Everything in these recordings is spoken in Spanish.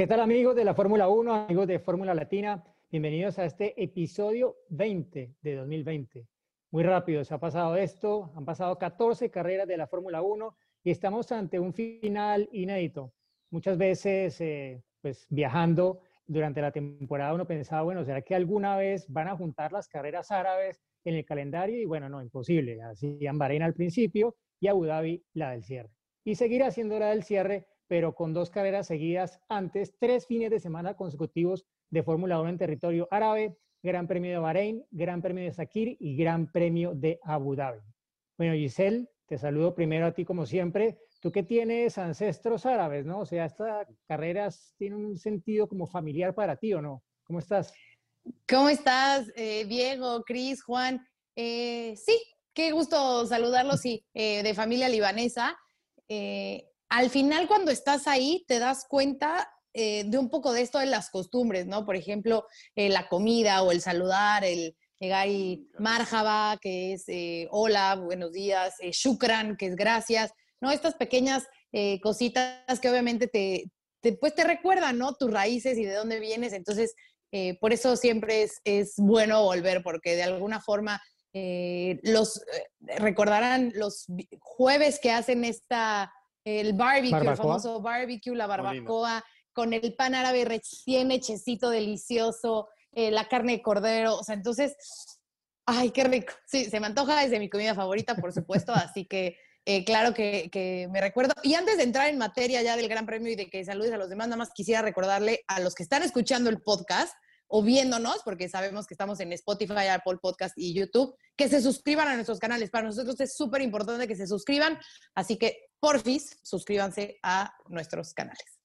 ¿Qué tal amigos de la Fórmula 1, amigos de Fórmula Latina? Bienvenidos a este episodio 20 de 2020. Muy rápido se ha pasado esto, han pasado 14 carreras de la Fórmula 1 y estamos ante un final inédito. Muchas veces, eh, pues viajando durante la temporada uno pensaba, bueno, ¿será que alguna vez van a juntar las carreras árabes en el calendario? Y bueno, no, imposible. Así Bahrein al principio y Abu Dhabi la del cierre. Y seguirá siendo la del cierre, pero con dos carreras seguidas antes, tres fines de semana consecutivos de Fórmula 1 en territorio árabe, Gran Premio de Bahrein, Gran Premio de Sakir y Gran Premio de Abu Dhabi. Bueno, Giselle, te saludo primero a ti como siempre. Tú que tienes ancestros árabes, ¿no? O sea, estas carreras tienen un sentido como familiar para ti, ¿o no? ¿Cómo estás? ¿Cómo estás, eh, Diego, Cris, Juan? Eh, sí, qué gusto saludarlos, sí, eh, de familia libanesa. Al final, cuando estás ahí, te das cuenta eh, de un poco de esto de las costumbres, ¿no? Por ejemplo, eh, la comida o el saludar, el llegar y marjaba, que es eh, hola, buenos días, shukran, que es gracias, ¿no? Estas pequeñas cositas que obviamente te, pues te recuerdan, ¿no? Tus raíces y de dónde vienes. Entonces, por eso siempre es, es, bueno volver, porque de alguna forma los recordarán los jueves que hacen esta el barbecue, el famoso barbecue, la barbacoa, con el pan árabe recién hechecito, delicioso, eh, la carne de cordero, o sea, entonces, ay, qué rico. Sí, se me antoja desde mi comida favorita, por supuesto, así que eh, claro que, me recuerdo. Y antes de entrar en materia ya del Gran Premio y de que saludes a los demás, nada más quisiera recordarle a los que están escuchando el podcast o viéndonos, porque sabemos que estamos en Spotify, Apple Podcast y YouTube, que se suscriban a nuestros canales. Para nosotros es súper importante que se suscriban, así que porfis, suscríbanse a nuestros canales.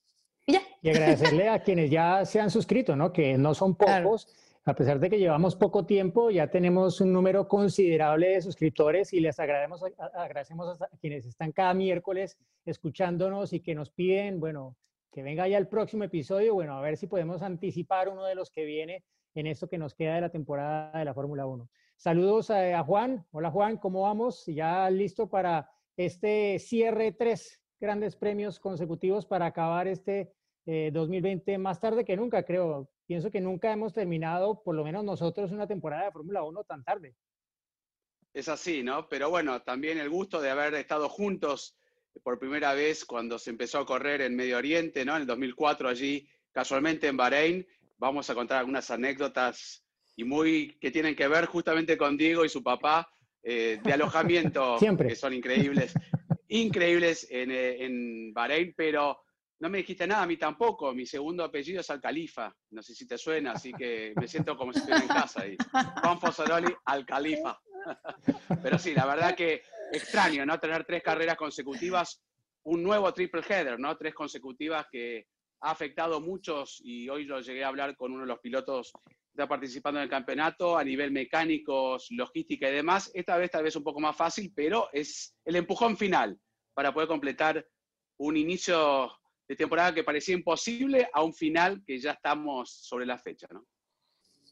Y, agradecerle a quienes ya se han suscrito, ¿no? Que no son pocos. A pesar de que llevamos poco tiempo, ya tenemos un número considerable de suscriptores y les agradecemos, agradecemos a quienes están cada miércoles escuchándonos y que nos piden, bueno, que venga ya el próximo episodio, bueno, a ver si podemos anticipar uno de los que viene en esto que nos queda de la temporada de la Fórmula 1. Saludos a, a, Juan. Hola Juan, ¿cómo vamos? Ya listo para este cierre tres grandes premios consecutivos para acabar este 2020 eh, más tarde que nunca, creo. Pienso que nunca hemos terminado, por lo menos nosotros, una temporada de Fórmula 1 tan tarde. Es así, ¿no? Pero bueno, también el gusto de haber estado juntos por primera vez cuando se empezó a correr en Medio Oriente, ¿no? En el 2004 allí, casualmente en Bahrein. Vamos a contar algunas anécdotas y muy que tienen que ver justamente con Diego y su papá eh, de alojamiento, que son increíbles increíbles en, eh, en Bahrein, pero no me dijiste nada, a mí tampoco. Mi segundo apellido es Al-Khalifa. No sé si te suena, así que me siento como si estuviera en casa ahí. Juan Fosaroli, Al-Khalifa. Pero sí, la verdad que extraño, ¿no? Tener tres carreras consecutivas, un nuevo triple header, ¿no? Tres consecutivas que ha afectado a muchos y hoy lo llegué a hablar con uno de los pilotos está participando en el campeonato a nivel mecánico, logística y demás. Esta vez tal vez un poco más fácil, pero es el empujón final para poder completar un inicio de temporada que parecía imposible a un final que ya estamos sobre la fecha, ¿no?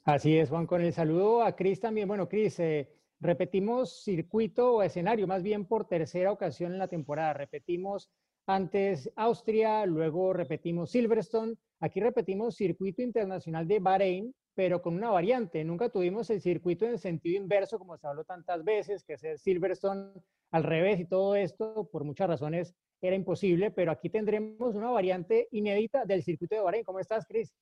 Así es, Juan, con el saludo a Cris también. Bueno, Cris, eh, repetimos circuito o escenario, más bien por tercera ocasión en la temporada. Repetimos antes Austria, luego repetimos Silverstone, aquí repetimos circuito internacional de Bahrein, pero con una variante. Nunca tuvimos el circuito en sentido inverso, como se habló tantas veces, que el Silverstone al revés y todo esto, por muchas razones, era imposible, pero aquí tendremos una variante inédita del circuito de Bahrein. ¿Cómo estás, Cris?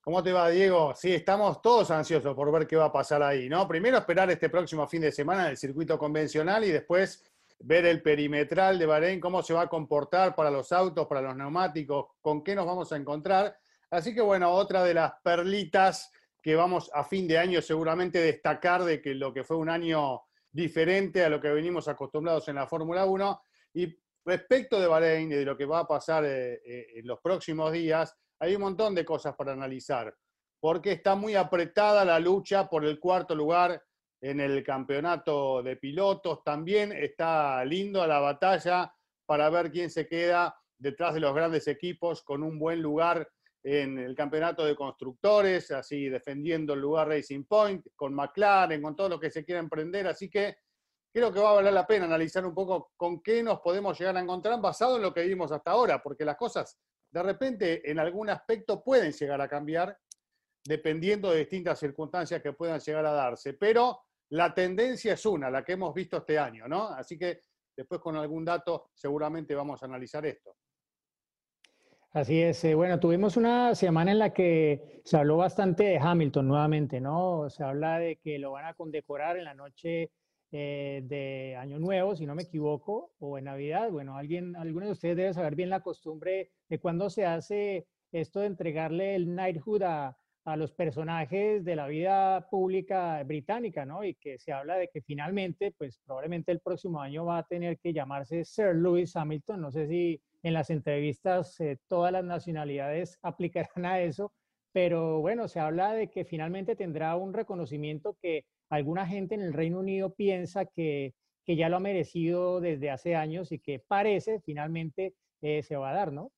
¿Cómo te va, Diego? Sí, estamos todos ansiosos por ver qué va a pasar ahí, ¿no? Primero esperar este próximo fin de semana el circuito convencional y después ver el perimetral de Bahrein, cómo se va a comportar para los autos, para los neumáticos, con qué nos vamos a encontrar. Así que bueno, otra de las perlitas que vamos a fin de año seguramente destacar de que lo que fue un año diferente a lo que venimos acostumbrados en la Fórmula 1. Y respecto de Bahrein de lo que va a pasar eh, eh, en los próximos días, hay un montón de cosas para analizar. porque está muy apretada la lucha por el cuarto lugar en el campeonato de pilotos. También está lindo la batalla para ver quién se queda detrás de los grandes equipos con un buen lugar en el campeonato de constructores, así defendiendo el lugar Racing Point, con McLaren, con todo lo que se quiera emprender. Así que creo que va a valer la pena analizar un poco con qué nos podemos llegar a encontrar basado en lo que vimos hasta ahora, porque las cosas de repente en algún aspecto pueden llegar a cambiar dependiendo de distintas circunstancias que puedan llegar a darse. Pero la tendencia es una, la que hemos visto este año, ¿no? Así que después con algún dato seguramente vamos a analizar esto. Así es. Eh, bueno, tuvimos una semana en la que se habló bastante de Hamilton nuevamente, ¿no? Se habla de que lo van a condecorar en la noche eh, de Año Nuevo, si no me equivoco, o en Navidad. Bueno, alguien, alguno de ustedes debe saber bien la costumbre de cuando se hace esto de entregarle el knighthood a, a los personajes de la vida pública británica, ¿no? Y que se habla de que finalmente, pues probablemente el próximo año va a tener que llamarse Sir Lewis Hamilton. No sé si en las entrevistas eh, todas las nacionalidades aplicarán a eso, pero bueno, se habla de que finalmente tendrá un reconocimiento que alguna gente en el Reino Unido piensa que, que ya lo ha merecido desde hace años y que parece finalmente eh, se va a dar, ¿no?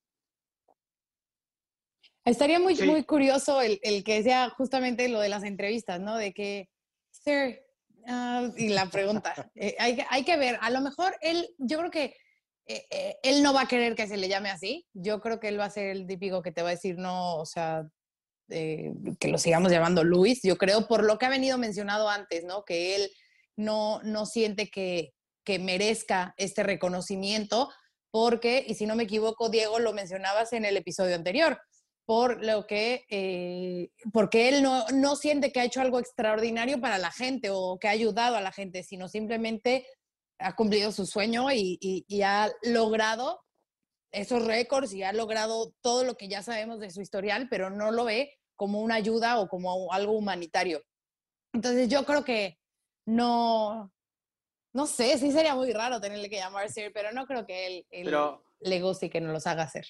Estaría muy, muy curioso el, el, que sea justamente lo de las entrevistas, ¿no? De que, Sir, uh, y la pregunta, eh, hay, hay, que ver, a lo mejor él, yo creo que eh, eh, él no va a querer que se le llame así, yo creo que él va a ser el típico que te va a decir, no, o sea, eh, que lo sigamos llamando Luis, yo creo, por lo que ha venido mencionado antes, ¿no? Que él no, no siente que, que merezca este reconocimiento, porque, y si no me equivoco, Diego, lo mencionabas en el episodio anterior, por lo que, porque él no, no, siente que ha hecho algo extraordinario para la gente o que ha ayudado a la gente, sino simplemente ha cumplido su sueño y, y, y ha logrado esos récords y ha logrado todo lo que ya sabemos de su historial, pero no lo ve como una ayuda o como algo humanitario. Entonces yo creo que no, no sé, sí sería muy raro tenerle que llamar Sir, pero no creo que él, él pero, le guste y que nos los haga hacer.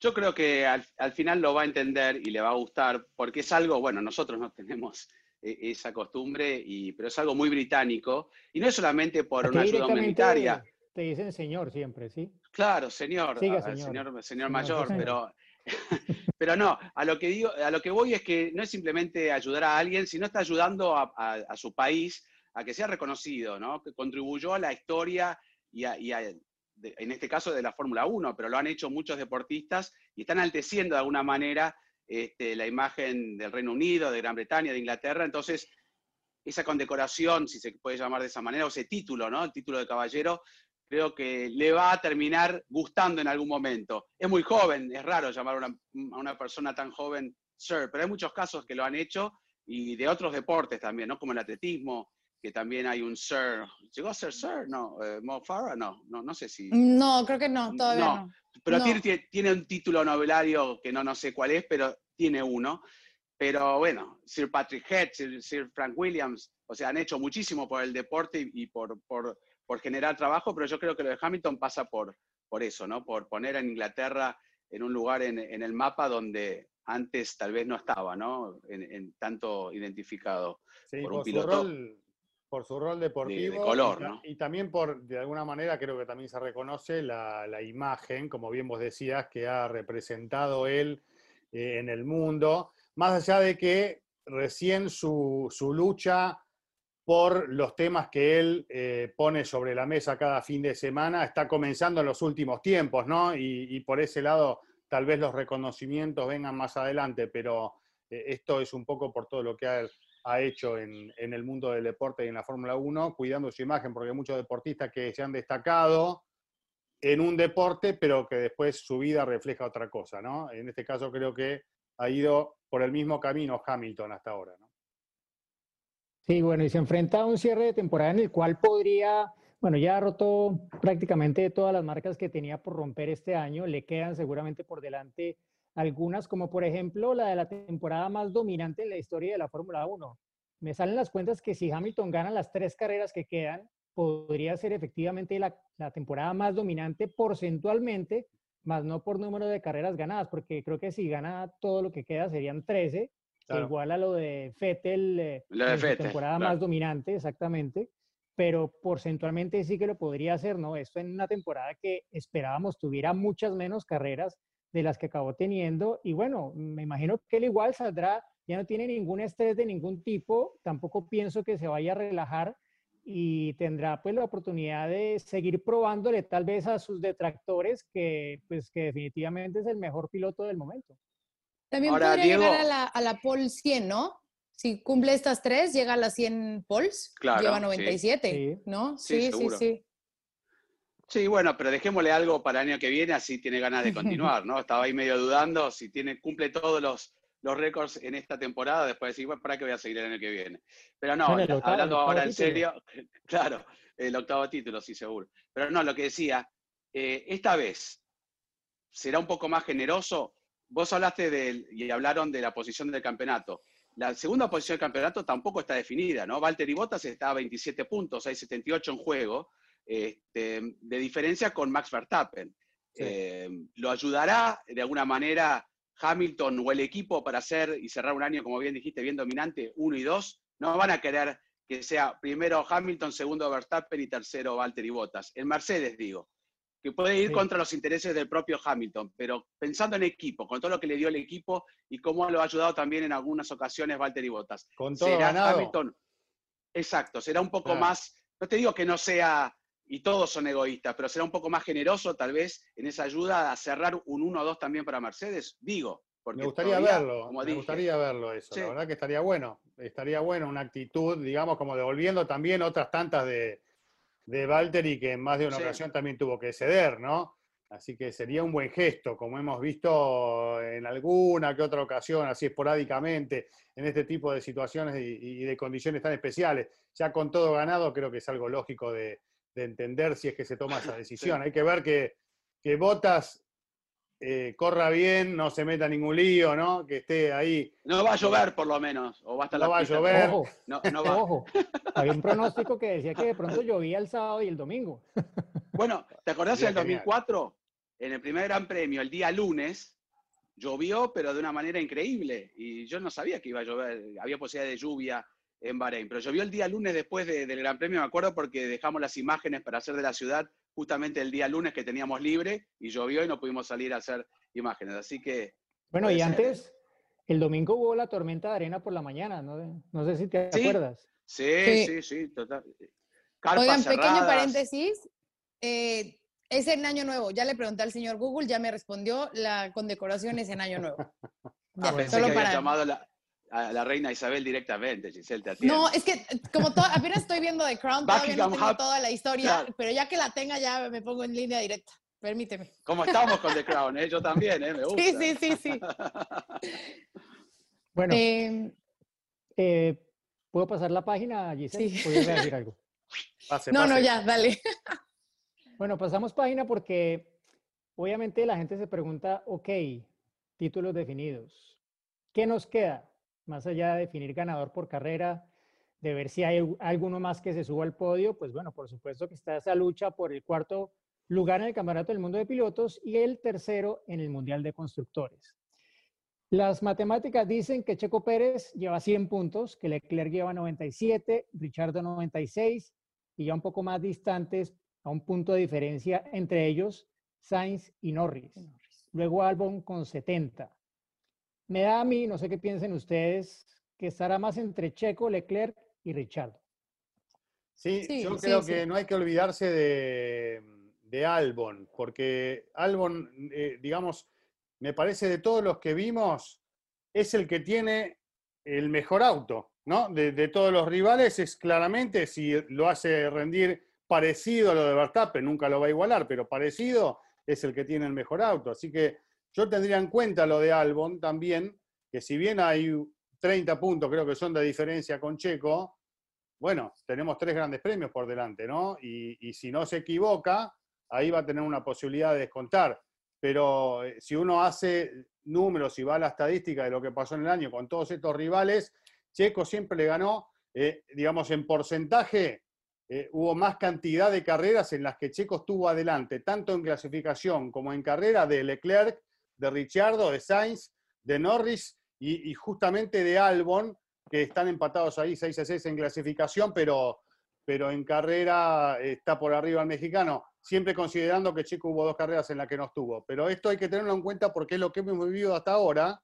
Yo creo que al, al, final lo va a entender y le va a gustar, porque es algo, bueno, nosotros no tenemos esa costumbre, y, pero es algo muy británico, y no es solamente por Aquí una ayuda humanitaria. Te dicen señor siempre, ¿sí? Claro, señor, Siga, señor. señor. señor, mayor, pero, pero no, a lo, que digo, a lo que voy es que no es simplemente ayudar a alguien, sino está ayudando a, a, a su país a que sea reconocido, ¿no? Que contribuyó a la historia y a, y de, en este caso de la Fórmula 1, pero lo han hecho muchos deportistas y están alteciendo de alguna manera este, la imagen del Reino Unido, de Gran Bretaña, de Inglaterra. Entonces, esa condecoración, si se puede llamar de esa manera, o ese título, ¿no? El título de caballero, creo que le va a terminar gustando en algún momento. Es muy joven, es raro llamar a una, a una persona tan joven Sir, pero hay muchos casos que lo han hecho y de otros deportes también, ¿no? Como el atletismo, que también hay un Sir. ¿Llegó a ser Sir? No. Eh, Mo Farah, no. no. No sé si. No, creo que no, todavía no. no. Pero No. Tiene, tiene un título novelario que no, no sé cuál es, pero tiene uno. Pero bueno, Sir Patrick Head, Sir, Sir Frank Williams, o sea, han hecho muchísimo por el deporte y, y por, por, por, generar trabajo, pero yo creo que lo de Hamilton pasa por, por eso, ¿no? Por poner a Inglaterra en un lugar en, en el mapa donde antes tal vez no estaba, ¿no? En, en tanto identificado Sí, por un piloto. rol, por su rol deportivo. de color, y, ¿no? y también por, de alguna manera, creo que también se reconoce la, la imagen, como bien vos decías, que ha representado él eh, en el mundo, más allá de que recién su, su lucha por los temas que él eh, pone sobre la mesa cada fin de semana está comenzando en los últimos tiempos, ¿no? Y, y por ese lado, tal vez los reconocimientos vengan más adelante, pero eh, esto es un poco por todo lo que ha, ha hecho en, el mundo del deporte y en la Fórmula 1, cuidando su imagen, porque hay muchos deportistas que se han destacado en un deporte, pero que después su vida refleja otra cosa. En este caso creo que ha ido por el mismo camino Hamilton hasta ahora. Sí, bueno, y se enfrenta a un cierre de temporada en el cual podría, bueno, ya ha roto prácticamente todas las marcas que tenía por romper este año, le quedan seguramente por delante algunas, como por ejemplo la de la temporada más dominante en la historia de la Fórmula 1. Me salen las cuentas que si Hamilton gana las tres carreras que quedan, podría ser efectivamente la, la temporada más dominante porcentualmente, más no por número de carreras ganadas, porque creo que si gana todo lo que queda serían 13 que iguala lo de Fettel, eh, La de Vettel, temporada claro. más dominante, exactamente, pero porcentualmente sí que lo podría hacer, ¿no? Esto en una temporada que esperábamos tuviera muchas menos carreras de las que acabó teniendo, y bueno, me imagino que él igual saldrá, ya no tiene ningún estrés de ningún tipo, tampoco pienso que se vaya a relajar y tendrá pues la oportunidad de seguir probándole tal vez a sus detractores que pues que definitivamente es el mejor piloto del momento. También Ahora, podría Diego- llegar a la, a la pole 100, ¿no? Si cumple estas tres, llega a las 100 poles, Claro, lleva sí. 97, Sí. ¿no? Sí, Sí, sí. Sí, bueno, pero dejémosle algo para el año que viene, así tiene ganas de continuar, ¿no? Estaba ahí medio dudando, si tiene, cumple todos los, los récords en esta temporada, después decir, bueno, ¿para qué voy a seguir el año que viene? Pero no, Bueno, octavo- hablando ahora en serio, claro, el octavo título, sí, seguro. Pero no, lo que decía, eh, esta vez será un poco más generoso. Vos hablaste del, y hablaron de la posición del campeonato. La segunda posición del campeonato tampoco está definida, ¿no? Valtteri Bottas está a 27 puntos, hay 78 en juego, este, de diferencia con Max Verstappen. Sí. Eh, ¿Lo ayudará de alguna manera Hamilton o el equipo para hacer y cerrar un año, como bien dijiste, bien dominante, uno y dos? No van a querer que sea primero Hamilton, segundo Verstappen y tercero Valtteri Bottas. El Mercedes, digo, que puede ir Sí. contra los intereses del propio Hamilton, pero pensando en equipo, con todo lo que le dio el equipo y cómo lo ha ayudado también en algunas ocasiones Valtteri Bottas. Con todo ¿Será ganado. Hamilton? Exacto, será un poco Claro. más, no te digo que no sea, y todos son egoístas, pero será un poco más generoso tal vez en esa ayuda a cerrar un 1-2 también para Mercedes, digo. Porque Me gustaría todavía, verlo, como me dije, gustaría verlo eso. Sí. La verdad que estaría bueno. Estaría bueno una actitud, digamos, como devolviendo también otras tantas de, de Valtteri que en más de una Sí. ocasión también tuvo que ceder, ¿no? Así que sería un buen gesto, como hemos visto en alguna que otra ocasión, así esporádicamente, en este tipo de situaciones y, y de condiciones tan especiales. Ya con todo ganado, creo que es algo lógico de, de entender si es que se toma esa decisión. Hay que ver que, que Botas eh, corra bien, no se meta ningún lío, ¿no? Que esté ahí. No va a llover por lo menos, o va a estar No la va a pista, llover. Ojo, No, no va. ojo. Había un pronóstico que decía que de pronto llovía el sábado y el domingo. Bueno, ¿te acordás del 2004? En el primer Gran Premio, el día lunes, llovió, pero de una manera increíble. Y yo no sabía que iba a llover, había posibilidad de lluvia en Bahrein. Pero llovió el día lunes después de- del Gran Premio, me acuerdo, porque dejamos las imágenes para hacer de la ciudad justamente el día lunes que teníamos libre y llovió y no pudimos salir a hacer imágenes. Así que Bueno, y ser. antes, el domingo hubo la tormenta de arena por la mañana, no, no sé si te Sí. acuerdas. sí, Sí. sí, sí, total. Carpas Oigan, pequeño paréntesis. eh, es en Año Nuevo. Ya le pregunté al señor Google, ya me respondió. La condecoración es en Año Nuevo. Ah, Ya, pensé solo que había para- llamado a la, a la reina Isabel directamente, Giselle, te atiendo. No, es que como to- apenas estoy viendo The Crown, todavía no tengo toda la historia, Claro. pero ya que la tenga ya me pongo en línea directa. Permíteme. ¿Cómo estamos con The Crown? eh? Yo también, ¿eh? me gusta. Sí, sí, sí, sí. Bueno, Eh, eh, ¿puedo pasar la página, Giselle? Sí. ¿O ibas a decir algo? Pase, no, no, ya, dale. Bueno, pasamos página porque obviamente la gente se pregunta, ok, títulos definidos. ¿Qué nos queda? Más allá de definir ganador por carrera, de ver si hay alguno más que se suba al podio, pues bueno, por supuesto que está esa lucha por el cuarto lugar en el Campeonato del Mundo de Pilotos y el tercero en el Mundial de Constructores. Las matemáticas dicen que Checo Pérez lleva 100 puntos, que Leclerc lleva 97, Richardo 96 y ya un poco más distantes a un punto de diferencia entre ellos, Sainz y Norris. Luego Albon con 70. Me da a mí, no sé qué piensen ustedes, que estará más entre Checo, Leclerc y Richardo. Sí, Sí, yo sí, creo sí. que no hay que olvidarse de, de Albon, porque Albon, eh, digamos, me parece de todos los que vimos, es el que tiene el mejor auto, ¿no? De, de todos los rivales es claramente, si lo hace rendir parecido a lo de Verstappen, nunca lo va a igualar, pero parecido es el que tiene el mejor auto. Así que yo tendría en cuenta lo de Albon también, que si bien hay 30 puntos, creo que son de diferencia con Checo, bueno, tenemos tres grandes premios por delante, ¿no? Y, si no se equivoca, ahí va a tener una posibilidad de descontar. Pero eh, si uno hace números y va a la estadística de lo que pasó en el año con todos estos rivales, Checo siempre le ganó, eh, digamos, en porcentaje, eh, hubo más cantidad de carreras en las que Checo estuvo adelante, tanto en clasificación como en carrera, de Leclerc, de Ricciardo, de Sainz, de Norris y, justamente de Albon, que están empatados ahí 6 a 6 en clasificación, pero, pero en carrera está por arriba el mexicano, siempre considerando que Checo hubo dos carreras en las que no estuvo. Pero esto hay que tenerlo en cuenta porque es lo que hemos vivido hasta ahora,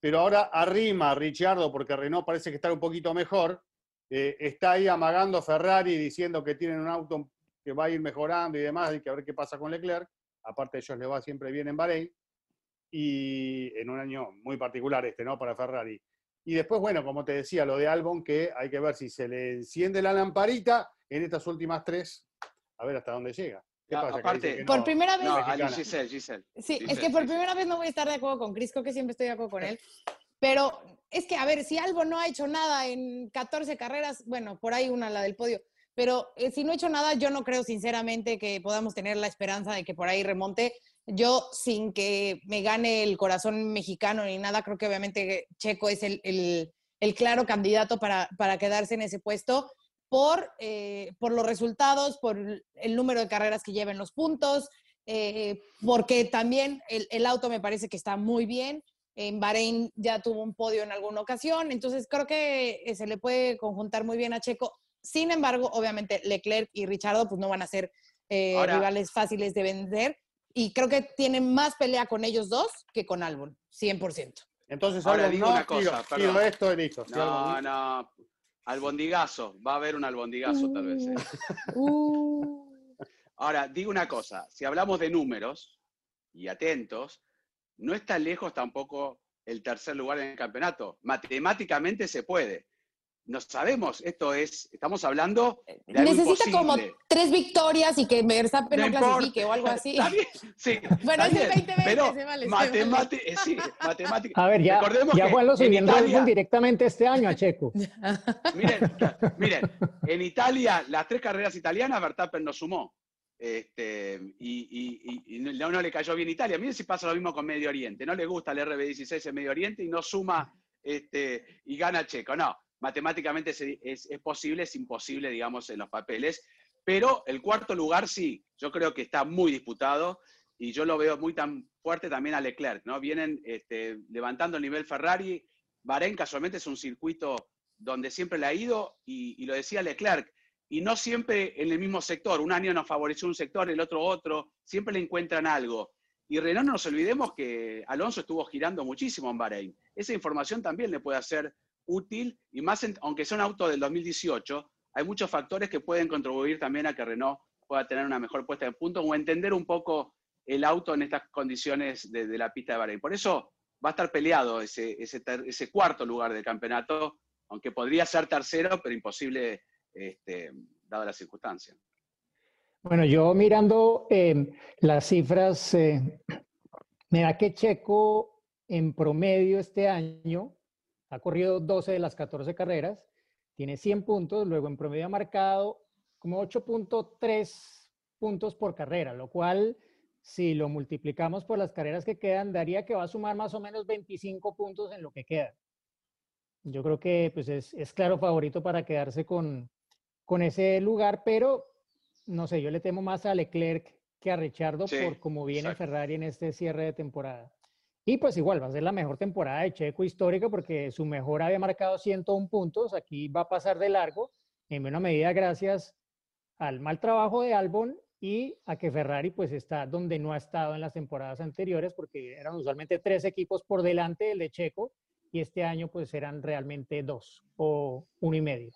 pero ahora arrima Richardo, porque Renault parece que está un poquito mejor, eh, está ahí amagando Ferrari diciendo que tienen un auto que va a ir mejorando y demás, y que a ver qué pasa con Leclerc. Aparte, ellos les va siempre bien en Bahrein. Y en un año muy particular este, ¿no? Para Ferrari. Y después, bueno, como te decía, lo de Albon, que hay que ver si se le enciende la lamparita en estas últimas tres, a ver hasta dónde llega. ¿Qué pasa? Aparte, por primera vez. No, Giselle, Giselle. Sí, es que por primera vez no voy a estar de acuerdo con Crisco, que siempre estoy de acuerdo con él. Pero es que, a ver, si Albon no ha hecho nada en 14 carreras, bueno, por ahí una, la del podio, pero eh, si no he hecho nada, yo no creo sinceramente que podamos tener la esperanza de que por ahí remonte. Yo, sin que me gane el corazón mexicano ni nada, creo que obviamente Checo es el, el, claro candidato para, para, quedarse en ese puesto por, eh, por los resultados, por el número de carreras que lleven los puntos, eh, porque también el, el, auto me parece que está muy bien. En Bahrein ya tuvo un podio en alguna ocasión, entonces creo que se le puede conjuntar muy bien a Checo. Sin embargo, obviamente Leclerc y Richardo pues no van a ser eh, rivales fáciles de vender y creo que tienen más pelea con ellos dos que con Albon, 100%. Entonces, ahora digo una cosa, perdón. esto listo. No, no, albondigazo, va a haber un albondigazo tal vez. ¿eh? Uh. Ahora, digo una cosa, si hablamos de números, y atentos, no está lejos tampoco el tercer lugar en el campeonato. Matemáticamente se puede no sabemos, esto es, estamos hablando de Necesita como tres victorias y que Verstappen no, clasifique o algo así. Sí, bueno, es el 2020, pero se vale, matemática, eh, sí, matemática. A ver, ya, ya Juan lo subió en directamente este año a Checo. miren, miren, en Italia, las tres carreras italianas, Verstappen no sumó. Este, y, y, no, no, le cayó bien Italia. Miren si pasa lo mismo con Medio Oriente. No le gusta el RB16 en Medio Oriente y no suma este, y gana Checo. No, matemáticamente es, posible, es imposible, digamos, en los papeles. Pero el cuarto lugar sí, yo creo que está muy disputado y yo lo veo muy tan fuerte también a Leclerc, ¿no? Vienen este, levantando el nivel Ferrari. Bahrein casualmente es un circuito donde siempre le ha ido y, lo decía Leclerc, y no siempre en el mismo sector. Un año nos favoreció un sector, el otro otro, siempre le encuentran algo. Y Renault no nos olvidemos que Alonso estuvo girando muchísimo en Bahrein. Esa información también le puede hacer útil y más, aunque sea un auto del 2018, hay muchos factores que pueden contribuir también a que Renault pueda tener una mejor puesta en punto o entender un poco el auto en estas condiciones de, la pista de Bahrein. Por eso va a estar peleado ese, ese, cuarto lugar del campeonato, aunque podría ser tercero, pero imposible este, dada la circunstancia. Bueno, yo mirando eh, las cifras, eh, me da que Checo en promedio este año ha corrido 12 de las 14 carreras, tiene 100 puntos, luego en promedio ha marcado como 8.3 puntos por carrera, lo cual si lo multiplicamos por las carreras que quedan, daría que va a sumar más o menos 25 puntos en lo que queda. Yo creo que pues, es, claro favorito para quedarse con, con ese lugar, pero no sé, yo le temo más a Leclerc que a Richardo por cómo viene Ferrari en este cierre de temporada. Y pues igual va a ser la mejor temporada de Checo histórica porque su mejor había marcado 101 puntos, aquí va a pasar de largo, en buena medida gracias al mal trabajo de Albon y a que Ferrari pues está donde no ha estado en las temporadas anteriores porque eran usualmente tres equipos por delante del de Checo y este año pues eran realmente dos o uno y medio.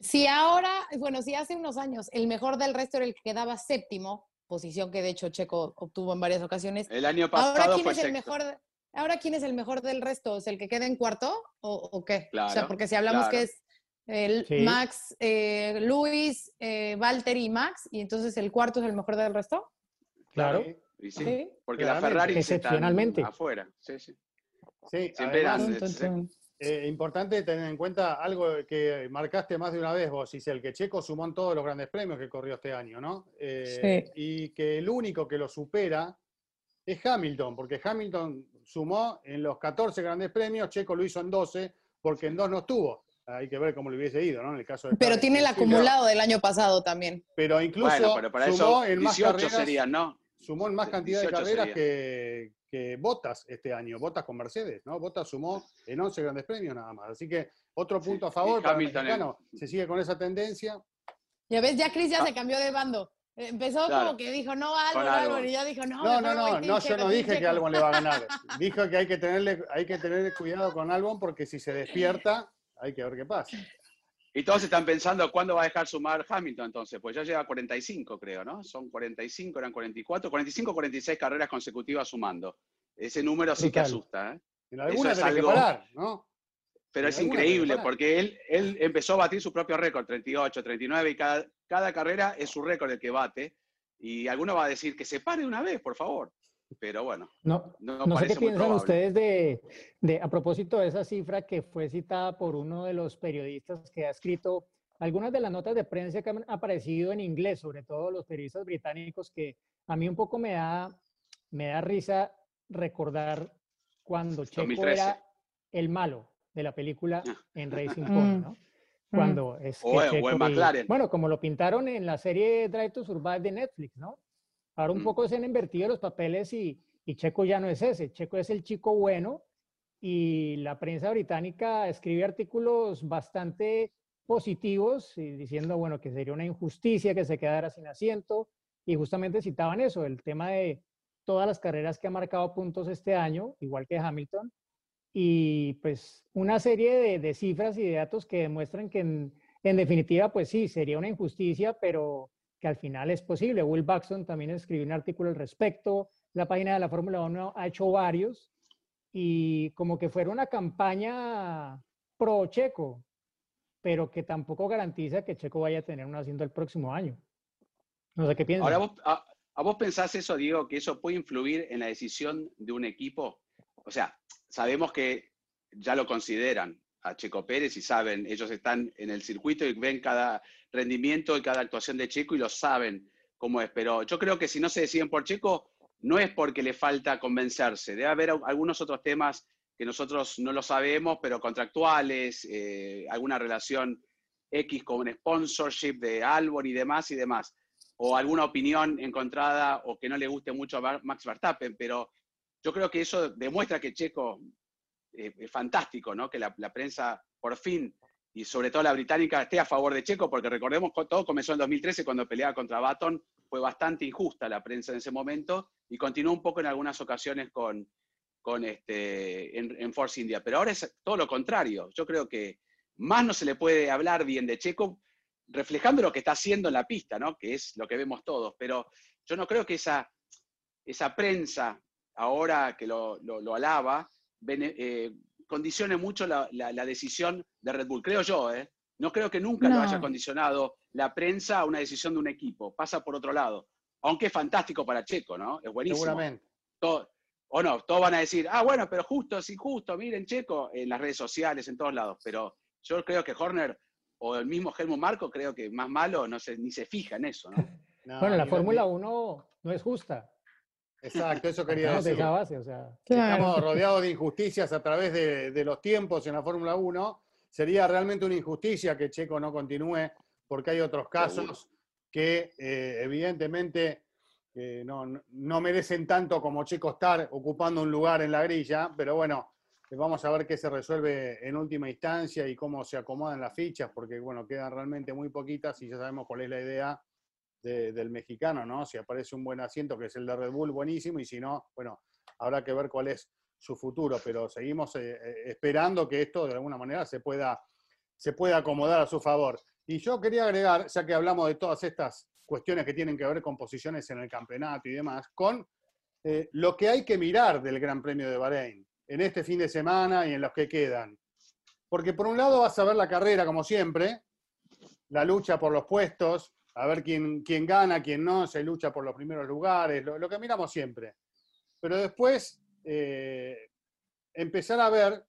Si ahora, bueno, si hace unos años el mejor del resto era el que quedaba séptimo, posición que de hecho Checo obtuvo en varias ocasiones. El año pasado ahora, ¿quién es el mejor? Ahora, ¿quién es el mejor del resto? ¿Es el que queda en cuarto o, qué? o sea, porque si hablamos que es el Max, eh, Luis, eh, Walter y Max, y entonces el cuarto es el mejor del resto. Claro. Sí, porque la Ferrari excepcionalmente afuera. Sí, sí. Sí, Siempre eh, importante tener en cuenta algo que marcaste más de una vez vos, el que Checo sumó en todos los grandes premios que corrió este año, ¿no? Eh, y que el único que lo supera es Hamilton, porque Hamilton sumó en los 14 grandes premios, Checo lo hizo en 12, porque en dos no estuvo. Hay que ver cómo le hubiese ido, ¿no? En el caso de pero tiene el acumulado del año pasado también. Pero incluso sumó en más carreras, Sumó en más cantidad de carreras que, que Botas este año, Botas con Mercedes, ¿no? Botas sumó en 11 grandes premios nada más. Así que otro punto a favor para el mexicano. Se sigue con esa tendencia. Ya ves, ya Cris ya ah. se cambió de bando. Empezó como que dijo, no, Albon, Albon, y ya dijo, no. No, no, no, no, yo no dije que Albon le va a ganar. Dijo que hay que tenerle, hay que tener cuidado con Albon porque si se despierta, hay que ver qué pasa. Y todos están pensando cuándo va a dejar sumar Hamilton entonces, pues ya llega a 45 creo, ¿no? Son 45, eran 44, 45, 46 carreras consecutivas sumando. Ese número sí que asusta, ¿eh? En alguna es que parar, ¿no? Pero es increíble porque él, él empezó a batir su propio récord, 38, 39, y cada, cada carrera es su récord el que bate. Y alguno va a decir que se pare una vez, por favor. Pero bueno. No, no, sé qué piensan ustedes de, de, a propósito de esa cifra que fue citada por uno de los periodistas que ha escrito algunas de las notas de prensa que han aparecido en inglés, sobre todo los periodistas británicos, que a mí un poco me da, me da risa recordar cuando Checo era el malo de la película ah. en Racing Point, ¿no? Mm. Cuando es o, en McLaren. bueno, como lo pintaron en la serie Drive to Survive de Netflix, ¿no? Ahora un mm. poco se han invertido los papeles y, Checo ya no es ese. Checo es el chico bueno y la prensa británica escribe artículos bastante positivos y diciendo, bueno, que sería una injusticia que se quedara sin asiento y justamente citaban eso, el tema de todas las carreras que ha marcado puntos este año, igual que Hamilton, y pues una serie de, cifras y de datos que demuestran que en, en definitiva, pues sí, sería una injusticia, pero que al final es posible. Will Buxton también escribió un artículo al respecto, la página de la Fórmula 1 ha hecho varios, y como que fuera una campaña pro Checo, pero que tampoco garantiza que Checo vaya a tener un asiento el próximo año. No sé qué piensas. Ahora, a, a, vos pensás eso, Diego, que eso puede influir en la decisión de un equipo? O sea, sabemos que ya lo consideran a Checo Pérez y saben, ellos están en el circuito y ven cada rendimiento y cada actuación de Checo y lo saben cómo es. Pero yo creo que si no se deciden por Checo, no es porque le falta convencerse. Debe haber algunos otros temas que nosotros no lo sabemos, pero contractuales, eh, alguna relación X con sponsorship de Albon y demás y demás. O alguna opinión encontrada o que no le guste mucho a Max Verstappen, pero yo creo que eso demuestra que Checo eh, es fantástico, ¿no? Que la, la, prensa por fin y sobre todo la británica esté a favor de Checo, porque recordemos que todo comenzó en 2013 cuando peleaba contra Baton, fue bastante injusta la prensa en ese momento y continuó un poco en algunas ocasiones con, con este, en, Force India. Pero ahora es todo lo contrario. Yo creo que más no se le puede hablar bien de Checo, reflejando lo que está haciendo en la pista, ¿no? que es lo que vemos todos. Pero yo no creo que esa, esa prensa, ahora que lo, lo, alaba, eh, condicione mucho la, decisión de Red Bull, creo yo, ¿eh? No creo que nunca lo haya condicionado la prensa a una decisión de un equipo, pasa por otro lado. Aunque es fantástico para Checo, ¿no? Es buenísimo. Seguramente. o no, todos van a decir, ah, bueno, pero justo, sí, justo, miren Checo, en las redes sociales, en todos lados. Pero yo creo que Horner o el mismo Helmut Marco, creo que más malo, no se, ni se fija en eso, ¿no? bueno, la Fórmula 1 no es justa. Exacto, eso quería decir. Estamos rodeados de injusticias a través de, los tiempos en la Fórmula 1. Sería realmente una injusticia que Checo no continúe, porque hay otros casos que eh, evidentemente eh, no, merecen tanto como Checo estar ocupando un lugar en la grilla, pero bueno, eh, vamos a ver qué se resuelve en última instancia y cómo se acomodan las fichas, porque bueno, quedan realmente muy poquitas y ya sabemos cuál es la idea del mexicano, ¿no? Si aparece un buen asiento, que es el de Red Bull, buenísimo, y si no, bueno, habrá que ver cuál es su futuro, pero seguimos eh, eh, esperando que esto de alguna manera se pueda, se pueda acomodar a su favor. Y yo quería agregar, ya que hablamos de todas estas cuestiones que tienen que ver con posiciones en el campeonato y demás, con eh, lo que hay que mirar del Gran Premio de Bahrein en este fin de semana y en los que quedan. Porque por un lado vas a ver la carrera, como siempre, la lucha por los puestos, a ver quién, quién gana, quién no, se lucha por los primeros lugares, lo, que miramos siempre. Pero después eh, empezar a ver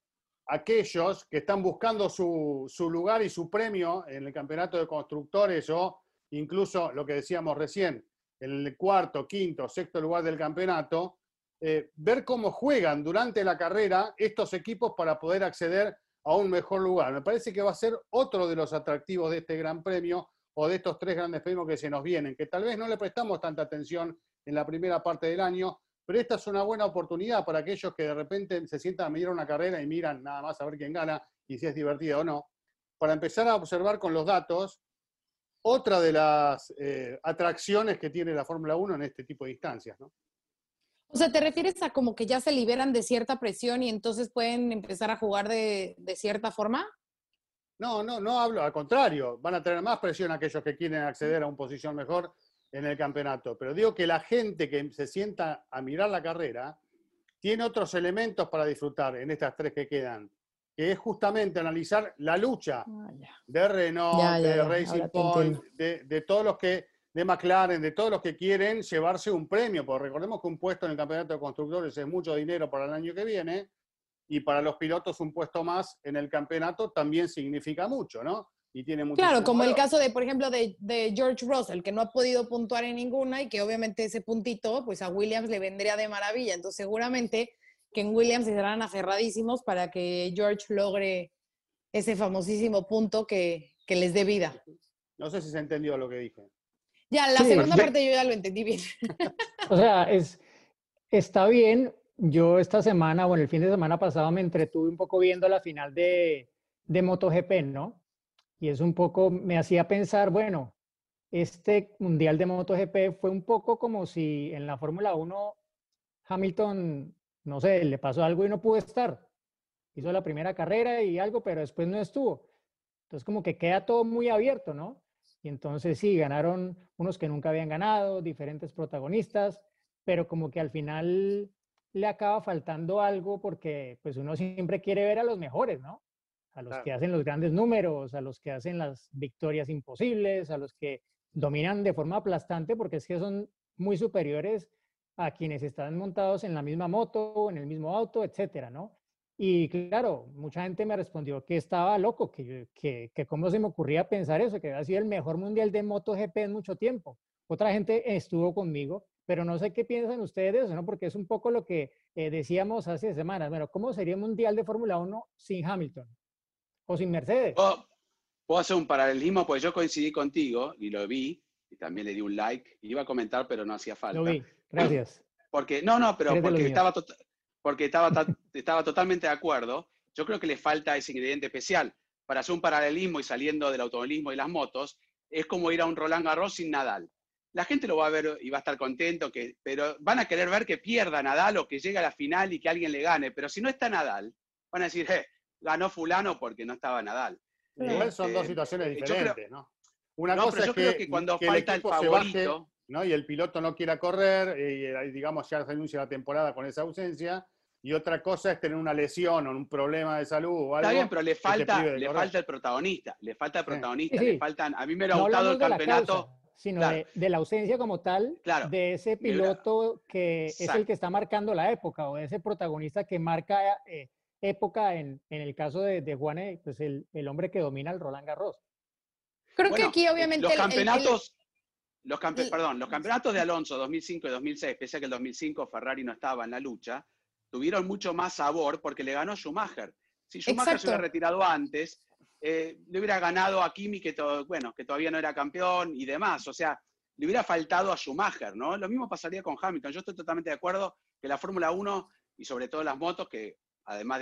aquellos que están buscando su, lugar y su premio en el campeonato de constructores o incluso lo que decíamos recién, el cuarto, quinto, sexto lugar del campeonato, eh, ver cómo juegan durante la carrera estos equipos para poder acceder a un mejor lugar. Me parece que va a ser otro de los atractivos de este Gran Premio, o de estos tres grandes premios que se nos vienen, que tal vez no le prestamos tanta atención en la primera parte del año, pero esta es una buena oportunidad para aquellos que de repente se sientan a mirar una carrera y miran nada más a ver quién gana y si es divertida o no, para empezar a observar con los datos otra de las eh, atracciones que tiene la Fórmula 1 en este tipo de instancias. O sea, ¿te refieres a como que ya se liberan de cierta presión y entonces pueden empezar a jugar de cierta forma? No, no, no hablo, al contrario, van a tener más presión aquellos que quieren acceder a una posición mejor en el campeonato. Pero digo que la gente que se sienta a mirar la carrera tiene otros elementos para disfrutar en estas tres que quedan, que es justamente analizar la lucha Ah, de Renault, de Racing Point, de, de todos los que, de McLaren, de todos los que quieren llevarse un premio, porque recordemos que un puesto en el campeonato de constructores es mucho dinero para el año que viene, y para los pilotos un puesto más en el campeonato también significa mucho, ¿no? Y tiene mucho Claro, como el caso de, por ejemplo, de, de George Russell, que no ha podido puntuar en ninguna y que obviamente ese puntito, pues a Williams le vendría de maravilla. Entonces, seguramente que en Williams estarán aferradísimos para que George logre ese famosísimo punto que, que les dé vida. No sé si se entendió lo que dije. Ya, la Sí, segunda parte yo ya lo entendí bien. O sea, es, está bien. Yo esta semana, bueno, el fin de semana pasado me entretuve un poco viendo la final de, de MotoGP, ¿no? Y es un poco, me hacía pensar, bueno, este Mundial de MotoGP fue un poco como si en la Fórmula 1 Hamilton, no sé, le pasó algo y no pudo estar. Hizo la primera carrera y algo, pero después no estuvo. Entonces como que queda todo muy abierto, ¿no? Y entonces sí, ganaron unos que nunca habían ganado, diferentes protagonistas, pero como que al final le acaba faltando algo porque pues uno siempre quiere ver a los mejores, ¿no? A los que hacen los grandes números, a los que hacen las victorias imposibles, a los que dominan de forma aplastante, porque es que son muy superiores a quienes están montados en la misma moto, en el mismo auto, etcétera, ¿no? Y claro, mucha gente me respondió que estaba loco, que, que, que cómo se me ocurría pensar eso, que había sido el mejor mundial de MotoGP en mucho tiempo. Otra gente estuvo conmigo, pero no sé qué piensan ustedes ¿no? Porque es un poco lo que eh, decíamos hace semanas. Bueno, ¿cómo sería un mundial de Fórmula 1 sin Hamilton? O sin Mercedes. Puedo, puedo hacer un paralelismo, porque yo coincidí contigo y lo vi, y también le di un like. Iba a comentar, pero no hacía falta. Lo vi, gracias. Porque, no, no, pero porque estaba, porque estaba, ta- estaba totalmente de acuerdo. Yo creo que le falta ese ingrediente especial. Para hacer un paralelismo y saliendo del automovilismo y las motos, es como ir a un Roland Garros sin Nadal. La gente lo va a ver y va a estar contento, que, pero van a querer ver que pierda Nadal o que llegue a la final y que alguien le gane. Pero si no está Nadal, van a decir, eh, ganó fulano porque no estaba Nadal. Igual son dos Este, situaciones creo- diferentes, ¿no? Una no, cosa pero es yo que, creo que cuando que falta el baje, favorito, ¿no? y el piloto no quiera correr, y eh, digamos ya se anuncia la temporada con esa ausencia, y otra cosa es tener una lesión o un problema de salud o algo. Está bien, pero le falta, le correr. falta el protagonista, le falta el protagonista, Sí, le faltan, a mí me hubiera No gustado el campeonato, causa, sino claro. de, de la ausencia como tal, Claro, de ese piloto que es el que está marcando la época, o de ese protagonista que marca eh, época en, en el caso de, de Juan, pues el, el hombre que domina el Roland Garros. Creo Bueno, que aquí obviamente los el- el- el- campeonatos, los campe- perdón, los campeonatos de Alonso 2005 y 2006, pese a que el 2005 Ferrari no estaba en la lucha, tuvieron mucho más sabor porque le ganó Schumacher. Si Schumacher se hubiera retirado antes, eh, le hubiera ganado a Kimi, que, bueno, que todavía no era campeón y demás. O sea, le hubiera faltado a Schumacher, ¿no? Lo mismo pasaría con Hamilton. Yo estoy totalmente de acuerdo que la Fórmula 1 y sobre todo las motos, que además,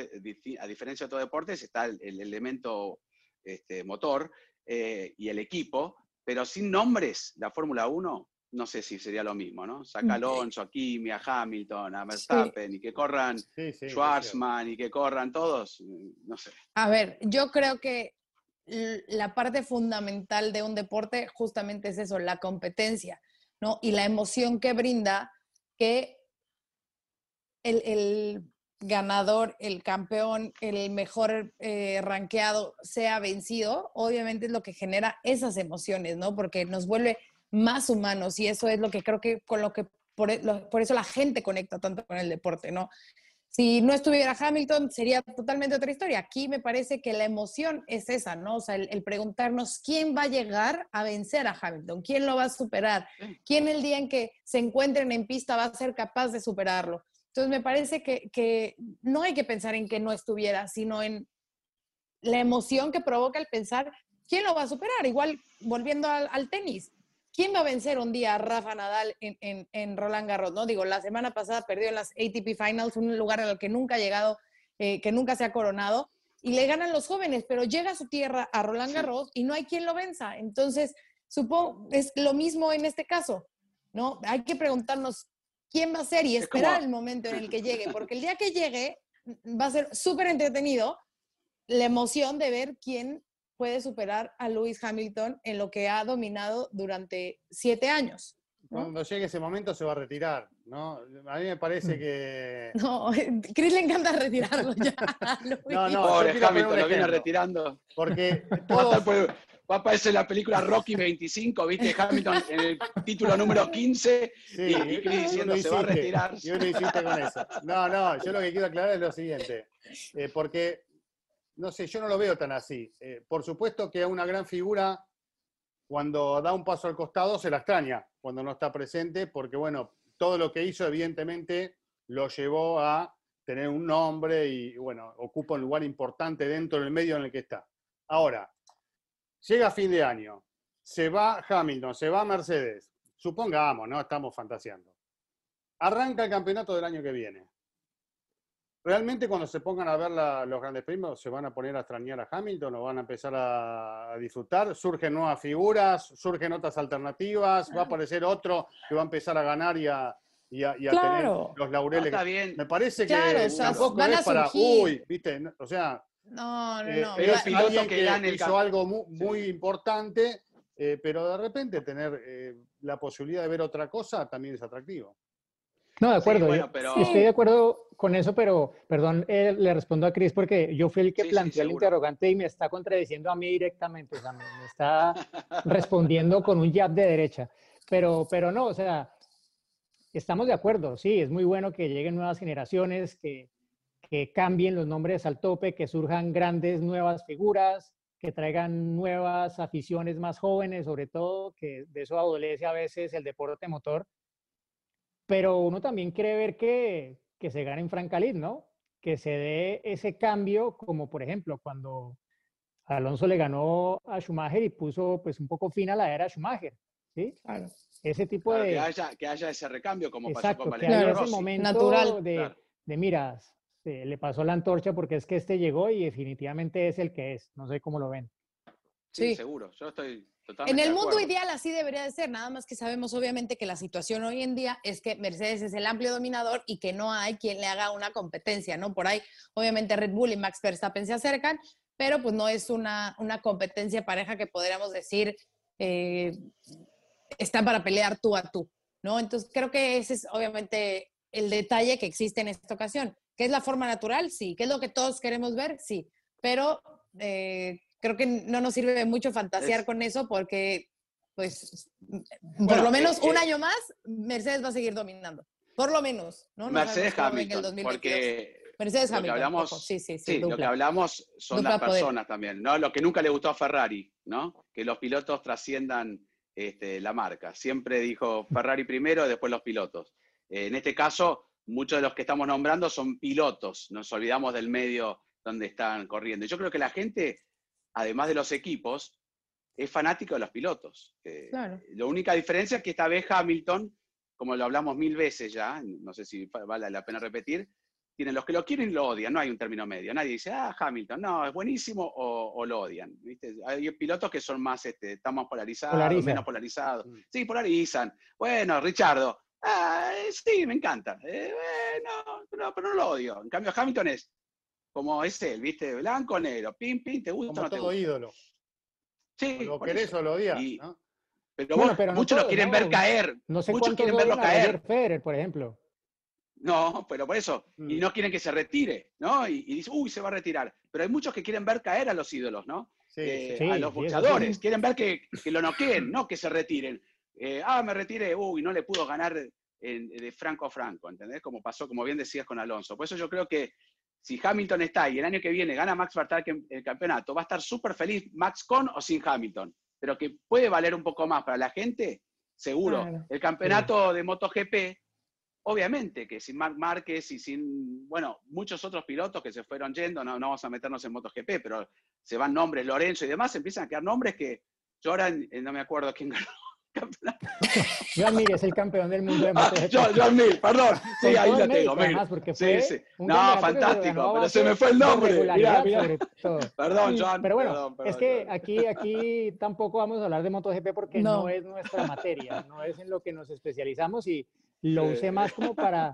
a diferencia de otros deportes, está el, el elemento este, motor eh, y el equipo, pero sin nombres, la Fórmula 1, no sé si sería lo mismo, ¿no? Saca Mm, Alonso, a Kimi, a Hamilton, a Verstappen, y que corran Sí. Schwarzman y que corran todos, mm, no sé. A ver, yo creo que la parte fundamental de un deporte justamente es eso, la competencia, ¿no? Y la emoción que brinda que el, el ganador, el campeón, el mejor eh, rankeado sea vencido, obviamente es lo que genera esas emociones, ¿no? Porque nos vuelve más humanos y eso es lo que creo que con lo que por, e- por eso la gente conecta tanto con el deporte, ¿no? Si no estuviera Hamilton, sería totalmente otra historia. Aquí me parece que la emoción es esa, ¿no? O sea, el, el preguntarnos quién va a llegar a vencer a Hamilton, quién lo va a superar, quién el día en que se encuentren en pista va a ser capaz de superarlo. Entonces, me parece que, que no hay que pensar en que no estuviera, sino en la emoción que provoca el pensar quién lo va a superar. Igual, volviendo al, al tenis, ¿quién va a vencer un día a Rafa Nadal en, Roland Garros? ¿no? Digo, la semana pasada perdió en las ATP Finals, un lugar al que nunca ha llegado, eh, que nunca se ha coronado, y le ganan los jóvenes, pero llega a su tierra, a Roland Garros, y no hay quien lo venza. Entonces, supongo, es lo mismo en este caso, ¿no? Hay que preguntarnos quién va a ser y esperar el momento en el que llegue, porque el día que llegue mm, va a ser súper entretenido la emoción de ver quién puede superar a Lewis Hamilton en lo que ha dominado durante siete años. Cuando llegue ese momento se va a retirar, ¿no? A mí me parece mm. que... No, Chris le encanta retirarlo ya. no, no, Pobre Hamilton, lo viene retirando. Porque Va a aparecer la película Rocky 25, ¿viste? Hamilton en el título número 15 y, Chris diciendo se va a retirar. Y uno hiciste con eso. No, no, yo lo que quiero aclarar es lo siguiente. Eh, porque no sé, yo no lo veo tan así. Eh, por supuesto que a una gran figura, cuando da un paso al costado, se la extraña cuando no está presente, porque bueno, todo lo que hizo evidentemente lo llevó a tener un nombre y bueno, ocupa un lugar importante dentro del medio en el que está. Ahora, llega fin de año, se va Hamilton, se va Mercedes, supongamos, ¿no? Estamos fantaseando. Arranca el campeonato del año que viene. ¿Realmente cuando se pongan a ver los grandes premios se van a poner a extrañar a Hamilton o van a empezar a, disfrutar? ¿Surgen nuevas figuras? ¿Surgen otras alternativas? ¿Va a aparecer otro que va a empezar a ganar y a, tener los laureles? está bien. Me parece que tampoco es para, uy, viste, o sea... No, no, no. Eh, es alguien que, hizo algo muy, importante, eh, pero de repente tener eh, la posibilidad de ver otra cosa también es atractivo. No, de acuerdo. Estoy de acuerdo con eso, pero perdón, eh, le respondo a Cris porque yo fui el que planteó el interrogante y me está contradiciendo a mí directamente, o sea, me, está respondiendo con un jab de derecha. Pero, pero no, o sea, estamos de acuerdo, sí, es muy bueno que lleguen nuevas generaciones, que, que cambien los nombres al tope, que surjan grandes nuevas figuras, que traigan nuevas aficiones más jóvenes, sobre todo, que de eso adolece a veces el deporte motor pero uno también quiere ver que, que se gane en Francalit, ¿no? Que se dé ese cambio, como por ejemplo cuando Alonso le ganó a Schumacher y puso pues un poco fin a la era Schumacher, ¿sí? Claro. Ese tipo de... Que haya, que haya, ese recambio como Exacto, pasó con que haya ese momento Natural. De, de mira, le pasó la antorcha porque es que este llegó y definitivamente es el que es. No sé cómo lo ven. sí. seguro. Yo estoy en el mundo ideal así debería de ser, nada más que sabemos obviamente que la situación hoy en día es que Mercedes es el amplio dominador y que no hay quien le haga una competencia, ¿no? Por ahí obviamente Red Bull y Max Verstappen se acercan, pero pues no es una, una competencia pareja que podríamos decir eh, está para pelear tú a tú, ¿no? Entonces creo que ese es obviamente el detalle que existe en esta ocasión. ¿Qué es la forma natural? Sí. ¿Qué es lo que todos queremos ver? Sí. Pero eh, creo que no nos sirve mucho fantasear con eso porque, pues, por lo menos un año más, Mercedes va a seguir dominando. Por lo menos, ¿no? Mercedes Hamilton, porque Mercedes lo Hamilton. Que hablamos, sí, sí, sí, lo que hablamos son las personas también, ¿no? Lo que nunca le gustó a Ferrari, ¿no? Que los pilotos trasciendan este, la marca. Siempre dijo Ferrari primero, después los pilotos. Eh, en este caso, muchos de los que estamos nombrando son pilotos. Nos olvidamos del medio donde están corriendo. Yo creo que la gente además de los equipos, es fanático de los pilotos. Eh, la única diferencia es que esta vez Hamilton, como lo hablamos mil veces ya, no sé si vale la pena repetir, tiene los que lo quieren y lo odian, no hay un término medio. Nadie dice, ah, Hamilton, no, es buenísimo o, lo odian. Hay pilotos que son más, este, están más polarizados, menos polarizados. Mm. Sí, polarizan. Bueno, Richardo, ah, sí, me encanta. Eh, bueno, pero no lo odio. En cambio, Hamilton es, como es él, ¿viste? Blanco, negro, pim, pim, ¿te gusta o no te todo ídolo. Sí. lo querés o lo odias, ¿no? Pero, bueno, pero muchos lo quieren ver caer. No sé muchos quieren verlo caer. Federer, por ejemplo. No, pero por eso. Y mm. no quieren que se retire, ¿no? Y, y dicen, uy, se va a retirar. Pero hay muchos que quieren ver caer a los ídolos, ¿no? Sí, eh, a los boxeadores. Quieren ver que, que, lo noqueen, no que se retiren. Eh, ah, me retiré, uy, no le pudo ganar de franco a franco, ¿entendés? Como pasó, como bien decías con Alonso. Por eso yo creo que si Hamilton está y el año que viene gana Max Verstappen el campeonato, va a estar súper feliz Max con o sin Hamilton. Pero que puede valer un poco más para la gente, seguro. el campeonato de MotoGP, obviamente que sin Marc Márquez y sin, bueno, muchos otros pilotos que se fueron yendo, no, no vamos a meternos en MotoGP, pero se van nombres, Lorenzo y demás, empiezan a quedar nombres que yo ahora no me acuerdo quién ganó Joan Mir es el campeón del mundo de Ah, MotoGP. Joan, Joan Mir, perdón. Sí, Con ahí la tengo. además, porque Sí, fue sí. un No, fantástico, pero se me fue el nombre. Mirá, regularidad, mirá. sobre todo. Perdón, Joan. Pero bueno, perdón, perdón, es que Joan. aquí, aquí tampoco vamos a hablar de MotoGP porque no. No. es nuestra materia, no es en lo que nos especializamos y lo Sí. usé más como para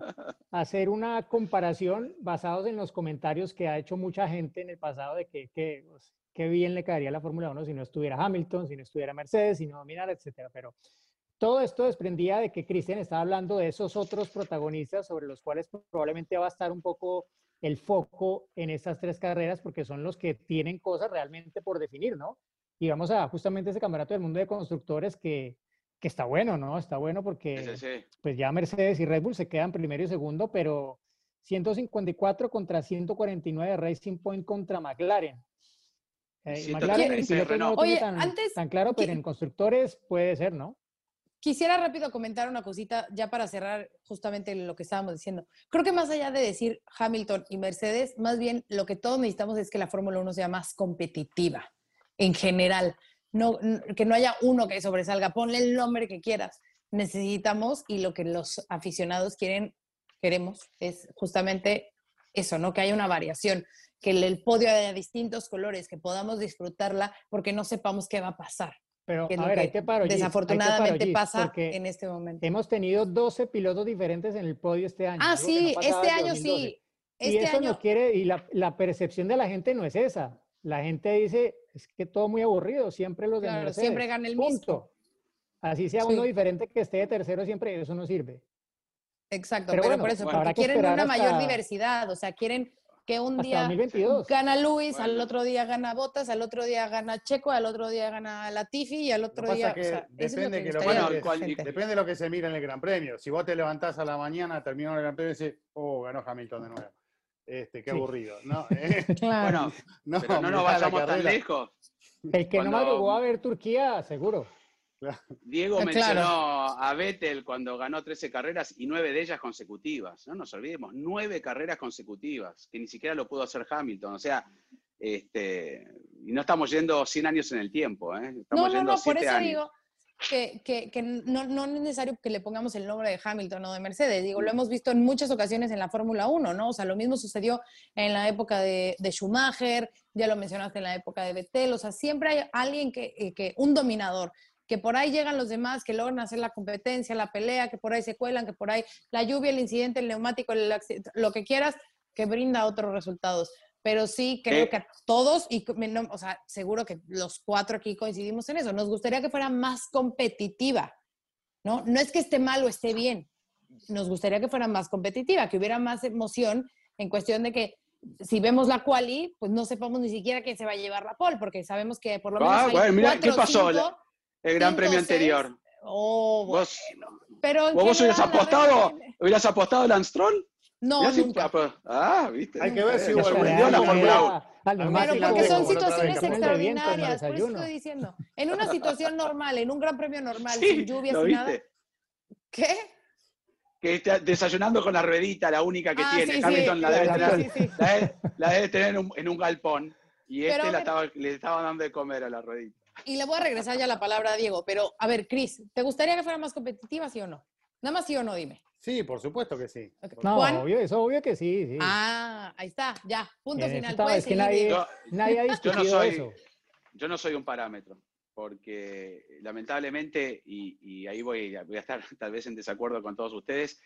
hacer una comparación basados en los comentarios que ha hecho mucha gente en el pasado de que, que pues, qué bien le caería la Fórmula 1 si no estuviera Hamilton, si no estuviera Mercedes, si no dominara, etcétera. Pero todo esto desprendía de que Cristian estaba hablando de esos otros protagonistas sobre los cuales probablemente va a estar un poco el foco en estas tres carreras porque son los que tienen cosas realmente por definir, ¿no? Y vamos a justamente ese campeonato del mundo de constructores que, que está bueno, ¿no? Está bueno porque Sí, sí, sí. pues ya Mercedes y Red Bull se quedan primero y segundo, pero 154 contra 149 Racing Point contra McLaren. Eh, 136 McLaren piloto no tiene Oye, tan, antes, tan claro, pero ¿qué- en constructores puede ser, ¿no? Quisiera rápido comentar una cosita ya para cerrar justamente lo que estábamos diciendo. Creo que más allá de decir Hamilton y Mercedes, más bien lo que todos necesitamos es que la Fórmula 1 sea más competitiva en general. No, que no haya uno que sobresalga. Ponle el nombre que quieras. Necesitamos y lo que los aficionados quieren, queremos, es justamente eso, ¿no? Que haya una variación, que el, el podio haya distintos colores, que podamos disfrutarla porque no sepamos qué va a pasar. Pero a ver, que ahí te paro, Gis, ahí te paro, desafortunadamente Gis, pasa porque en este momento. hemos tenido 12 pilotos diferentes en el podio este año. Ah, no sí, pasaba este año 2012. sí. y Este eso año, no quiere, y la, la percepción de la gente no es esa. La gente dice, es que todo muy aburrido, siempre los de claro, Mercedes. siempre gana el mismo. Punto. Así sea uno Sí. diferente que esté de tercero siempre, eso no sirve. Exacto, Pero pero, bueno, por eso, bueno, porque que quieren una mayor hasta- diversidad, o sea, quieren que un Hasta día 2022. gana Luis, al otro día gana Botas, al otro día gana Checo, al otro día gana Latifi y al otro día, depende de lo que se mira en el Gran Premio. Si vos te levantás a la mañana, terminó el Gran Premio y decís, oh, ganó Hamilton de nuevo. Este, qué Sí. aburrido. No, eh, Claro. Bueno, no, pero no nos vayamos tan lejos. El que no Cuando- madrugó a ver Turquía, seguro. Diego Eh, mencionó claro. a Vettel cuando ganó 13 carreras y nueve de ellas consecutivas. No nos olvidemos, nueve carreras consecutivas, que ni siquiera lo pudo hacer Hamilton. O sea, este, y no estamos yendo 100 años en el tiempo, ¿eh? estamos No, no, yendo no, por 7 eso años. digo que, que- que no, no es necesario que le pongamos el nombre de Hamilton o de Mercedes. Digo, lo hemos visto en muchas ocasiones en la Fórmula 1, ¿no? O sea, lo mismo sucedió en la época de, de Schumacher, ya lo mencionaste en la época de Vettel, o sea, siempre hay alguien que, eh, que, un dominador, que por ahí llegan los demás, que logran hacer la competencia, la pelea, que por ahí se cuelan, que por ahí la lluvia, el incidente, el neumático, el accidente, lo que quieras, que brinda otros resultados. Pero sí creo que a todos, y no- o sea, seguro que los cuatro aquí coincidimos en eso, nos gustaría que fuera más competitiva, ¿no? No es que esté mal o esté bien, nos gustaría que fuera más competitiva, que hubiera más emoción en cuestión de que si vemos la quali, pues no sepamos ni siquiera quién se va a llevar la pole, porque sabemos que por lo menos Ah, hay bueno, mira, cuatro ¿qué pasó? cinco, El Gran Premio anterior. Oh, bueno, ¿Vos, pero en vos hubieras apostado? verdad- ¿Hubieras apostado al Stroll? No, si- nunca. Ah, viste. Hay que ver si hubo la que Fórmula era- 1. Al Además, Pero porque son situaciones extraordinarias, por eso estoy diciendo. En una situación normal, en un gran premio normal, Sí, sin lluvia, ¿lo sin viste? nada. ¿Qué? Que está desayunando con la ruedita, la única que Ah, tiene. sí, Hamilton sí, la debe tener, sí, sí. la debe, la debe tener en un, en un galpón. Y este Pero- la estaba, le estaba dando de comer a la ruedita. Y le voy a regresar ya la palabra a Diego, pero a ver, Cris, ¿te gustaría que fuera más competitiva, sí o no? Nada más sí o no, dime. Sí, por supuesto que sí. Ok. No, Juan. obvio, es obvio que sí. sí. Ah, ahí está, ya, punto En eso final. es que nadie-. Yo, Nadie ha yo discutido no soy, eso. yo no soy un parámetro, porque lamentablemente, y, y ahí voy, voy a estar tal vez en desacuerdo con todos ustedes,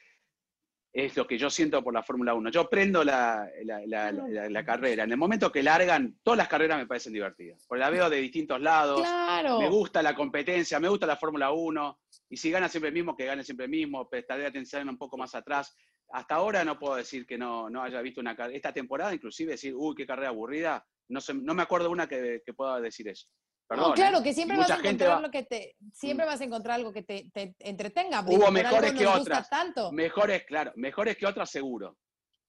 es lo que yo siento por la Fórmula 1. Yo prendo la, la- la carrera. En el momento que largan, todas las carreras me parecen divertidas, porque la veo de distintos lados. Claro. Me gusta la competencia, me gusta la Fórmula 1, y si gana siempre el mismo, que gane siempre el mismo, prestaré atención un poco más atrás. Hasta ahora no puedo decir que no, no haya visto una carrera, esta temporada inclusive decir, uy, qué carrera aburrida, no, no me acuerdo una que, que pueda decir eso. Perdón, no, claro, ¿eh? que siempre vas a encontrar va- lo que te, siempre vas a encontrar algo que te, te entretenga. Hubo mejores que otras. tanto. Mejores, claro, mejores que otras seguro.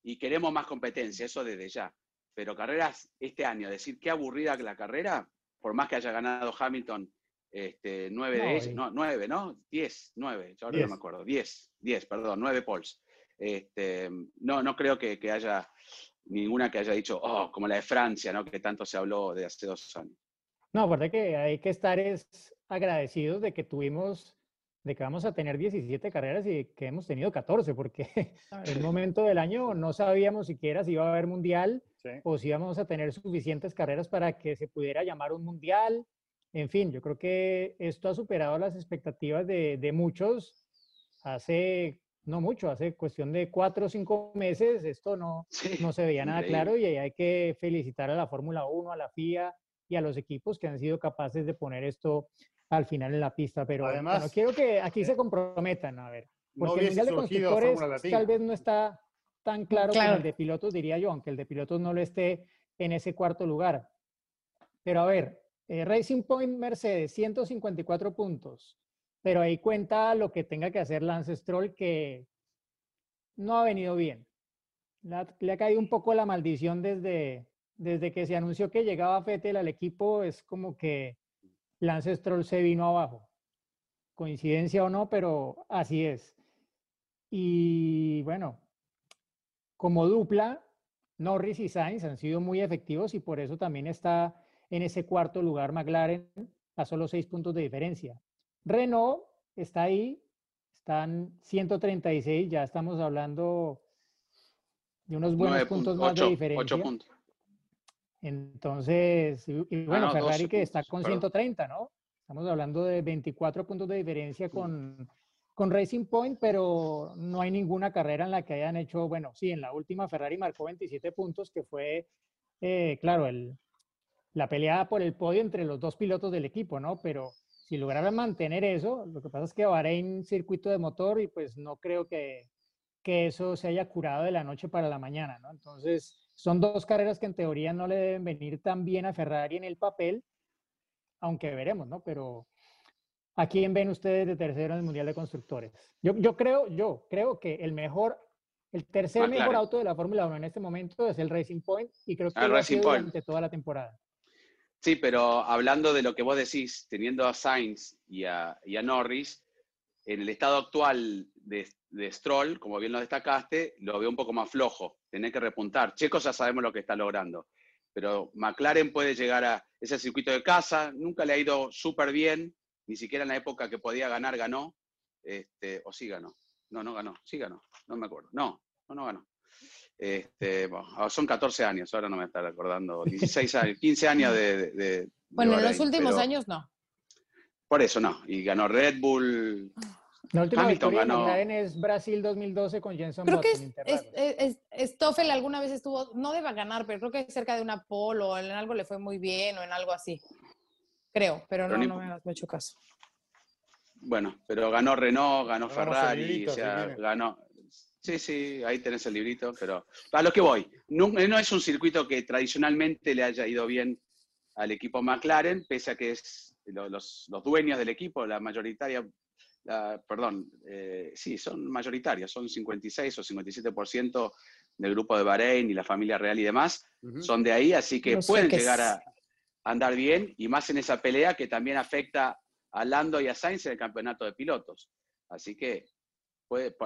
Y queremos más competencia, eso desde ya. Pero carreras este año, decir qué aburrida que la carrera, por más que haya ganado Hamilton este, nueve No, de ellas, no, nueve, ¿no? Diez, nueve, yo ahora Diez. no me acuerdo, diez, diez, perdón, nueve poles. Este, no, no creo que, que haya ninguna que haya dicho, oh, como la de Francia, ¿no? Que tanto se habló de hace dos años. No, aparte que hay que estar es agradecidos de que tuvimos, de que vamos a tener 17 carreras y que hemos tenido 14, porque en el momento del año no sabíamos siquiera si iba a haber mundial o si íbamos a tener suficientes carreras para que se pudiera llamar un mundial. En fin, yo creo que esto ha superado las expectativas de, de muchos. Hace no mucho, hace cuestión de cuatro o cinco meses, esto no, no se veía nada claro y hay que felicitar a la Fórmula 1, a la FIA y a los equipos que han sido capaces de poner esto al final en la pista. Pero Además, quiero que aquí se eh, comprometan, a ver, porque el Mundial de Constructores tal vez no está tan claro, como el de pilotos, diría yo, aunque el de pilotos no lo esté en ese cuarto lugar. Pero a ver, eh, Racing Point Mercedes, 154 puntos pero ahí cuenta lo que tenga que hacer Lance Stroll, que no ha venido bien. Le ha, caído un poco la maldición desde, desde que se anunció que llegaba Fettel al equipo, es como que Lance Stroll se vino abajo. Coincidencia o no, pero así es. Y bueno, como dupla, Norris y Sainz han sido muy efectivos y por eso también está en ese cuarto lugar McLaren a solo seis puntos de diferencia. Renault está ahí, están 136, ya estamos hablando de unos buenos puntos más de diferencia. puntos. Entonces, y, ah, bueno, Ferrari que está con 130, ¿no? Estamos hablando de 24 puntos de diferencia con, con Racing Point, pero no hay ninguna carrera en la que hayan hecho, bueno, sí, en la última Ferrari marcó 27 puntos, que fue, eh, claro, el, la pelea por el podio entre los dos pilotos del equipo, ¿no? Pero si lograran mantener eso, lo que pasa es que Bahrein circuito de motor y pues no creo que, que eso se haya curado de la noche para la mañana, ¿no? Entonces, son dos carreras que en teoría no le deben venir tan bien a Ferrari en el papel, aunque veremos, ¿no? Pero ¿a quién ven ustedes de tercero en el Mundial de Constructores? Yo, yo creo, yo creo que el mejor, el tercer mejor auto de la Fórmula 1 en este momento es el Racing Point y creo que lo ha sido durante toda la temporada. Sí, pero hablando de lo que vos decís, teniendo a Sainz y a, Norris, en el estado actual de, Stroll, como bien lo destacaste, lo veo un poco más flojo. Tener que repuntar. Checo ya sabemos lo que está logrando. Pero McLaren puede llegar a ese circuito de casa. Nunca le ha ido súper bien. Ni siquiera en la época que podía ganar, ganó. Este, o sí ganó. No, no ganó. Sí ganó. No me acuerdo. No, no, no ganó. Este, ah, son 14 años, ahora no me está recordando, 16 años, 15 años de... bueno, en los últimos años no. Por eso no, y ganó Red Bull. La última victoria ganó... es Brasil 2012 con Jenson Creo que es, Stoffel alguna vez estuvo, no deba ganar, pero creo que cerca de una pole o en algo le fue muy bien o en algo así. Creo, pero, no, no me has hecho caso. Bueno, pero ganó Renault, ganó Ferrari, o sea, ganó, Sí, sí, ahí tenés el librito, pero a lo que voy, no, es un circuito que tradicionalmente le haya ido bien al equipo McLaren, pese a que es los, dueños del equipo, la mayoritaria, perdón, eh, sí, son mayoritarios, son 56 o 57% del grupo de Bahrein y la familia real y demás, son de ahí, así que pueden llegar a andar bien, y más en esa pelea que también afecta a Lando y a Sainz en el campeonato de pilotos. Así que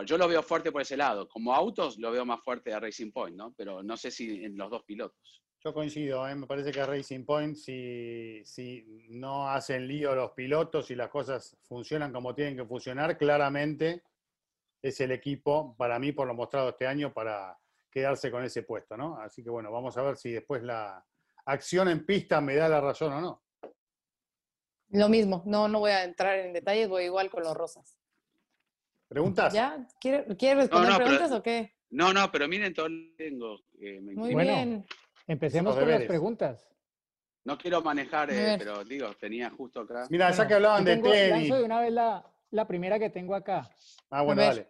yo lo veo fuerte por ese lado. Como autos lo veo más fuerte a Racing Point, ¿no? Pero no sé si en los dos pilotos. Yo coincido, ¿eh? me parece que a Racing Point, si, si no hacen lío los pilotos y las cosas funcionan como tienen que funcionar, claramente es el equipo, para mí, por lo mostrado este año, para quedarse con ese puesto, ¿no? Así que bueno, vamos a ver si después la acción en pista me da la razón o no. Lo mismo, no, no voy a entrar en detalles, voy igual con los rosas. ¿Preguntas? ¿Ya? ¿Quieres responder preguntas o qué? No, no, pero miren todo tengo. Muy bien. Empecemos con las preguntas. No quiero manejar, eh, pero digo, tenía justo acá. Mira, ya que hablaban de tenis. de una vez la, primera que tengo acá. Ah, bueno, dale.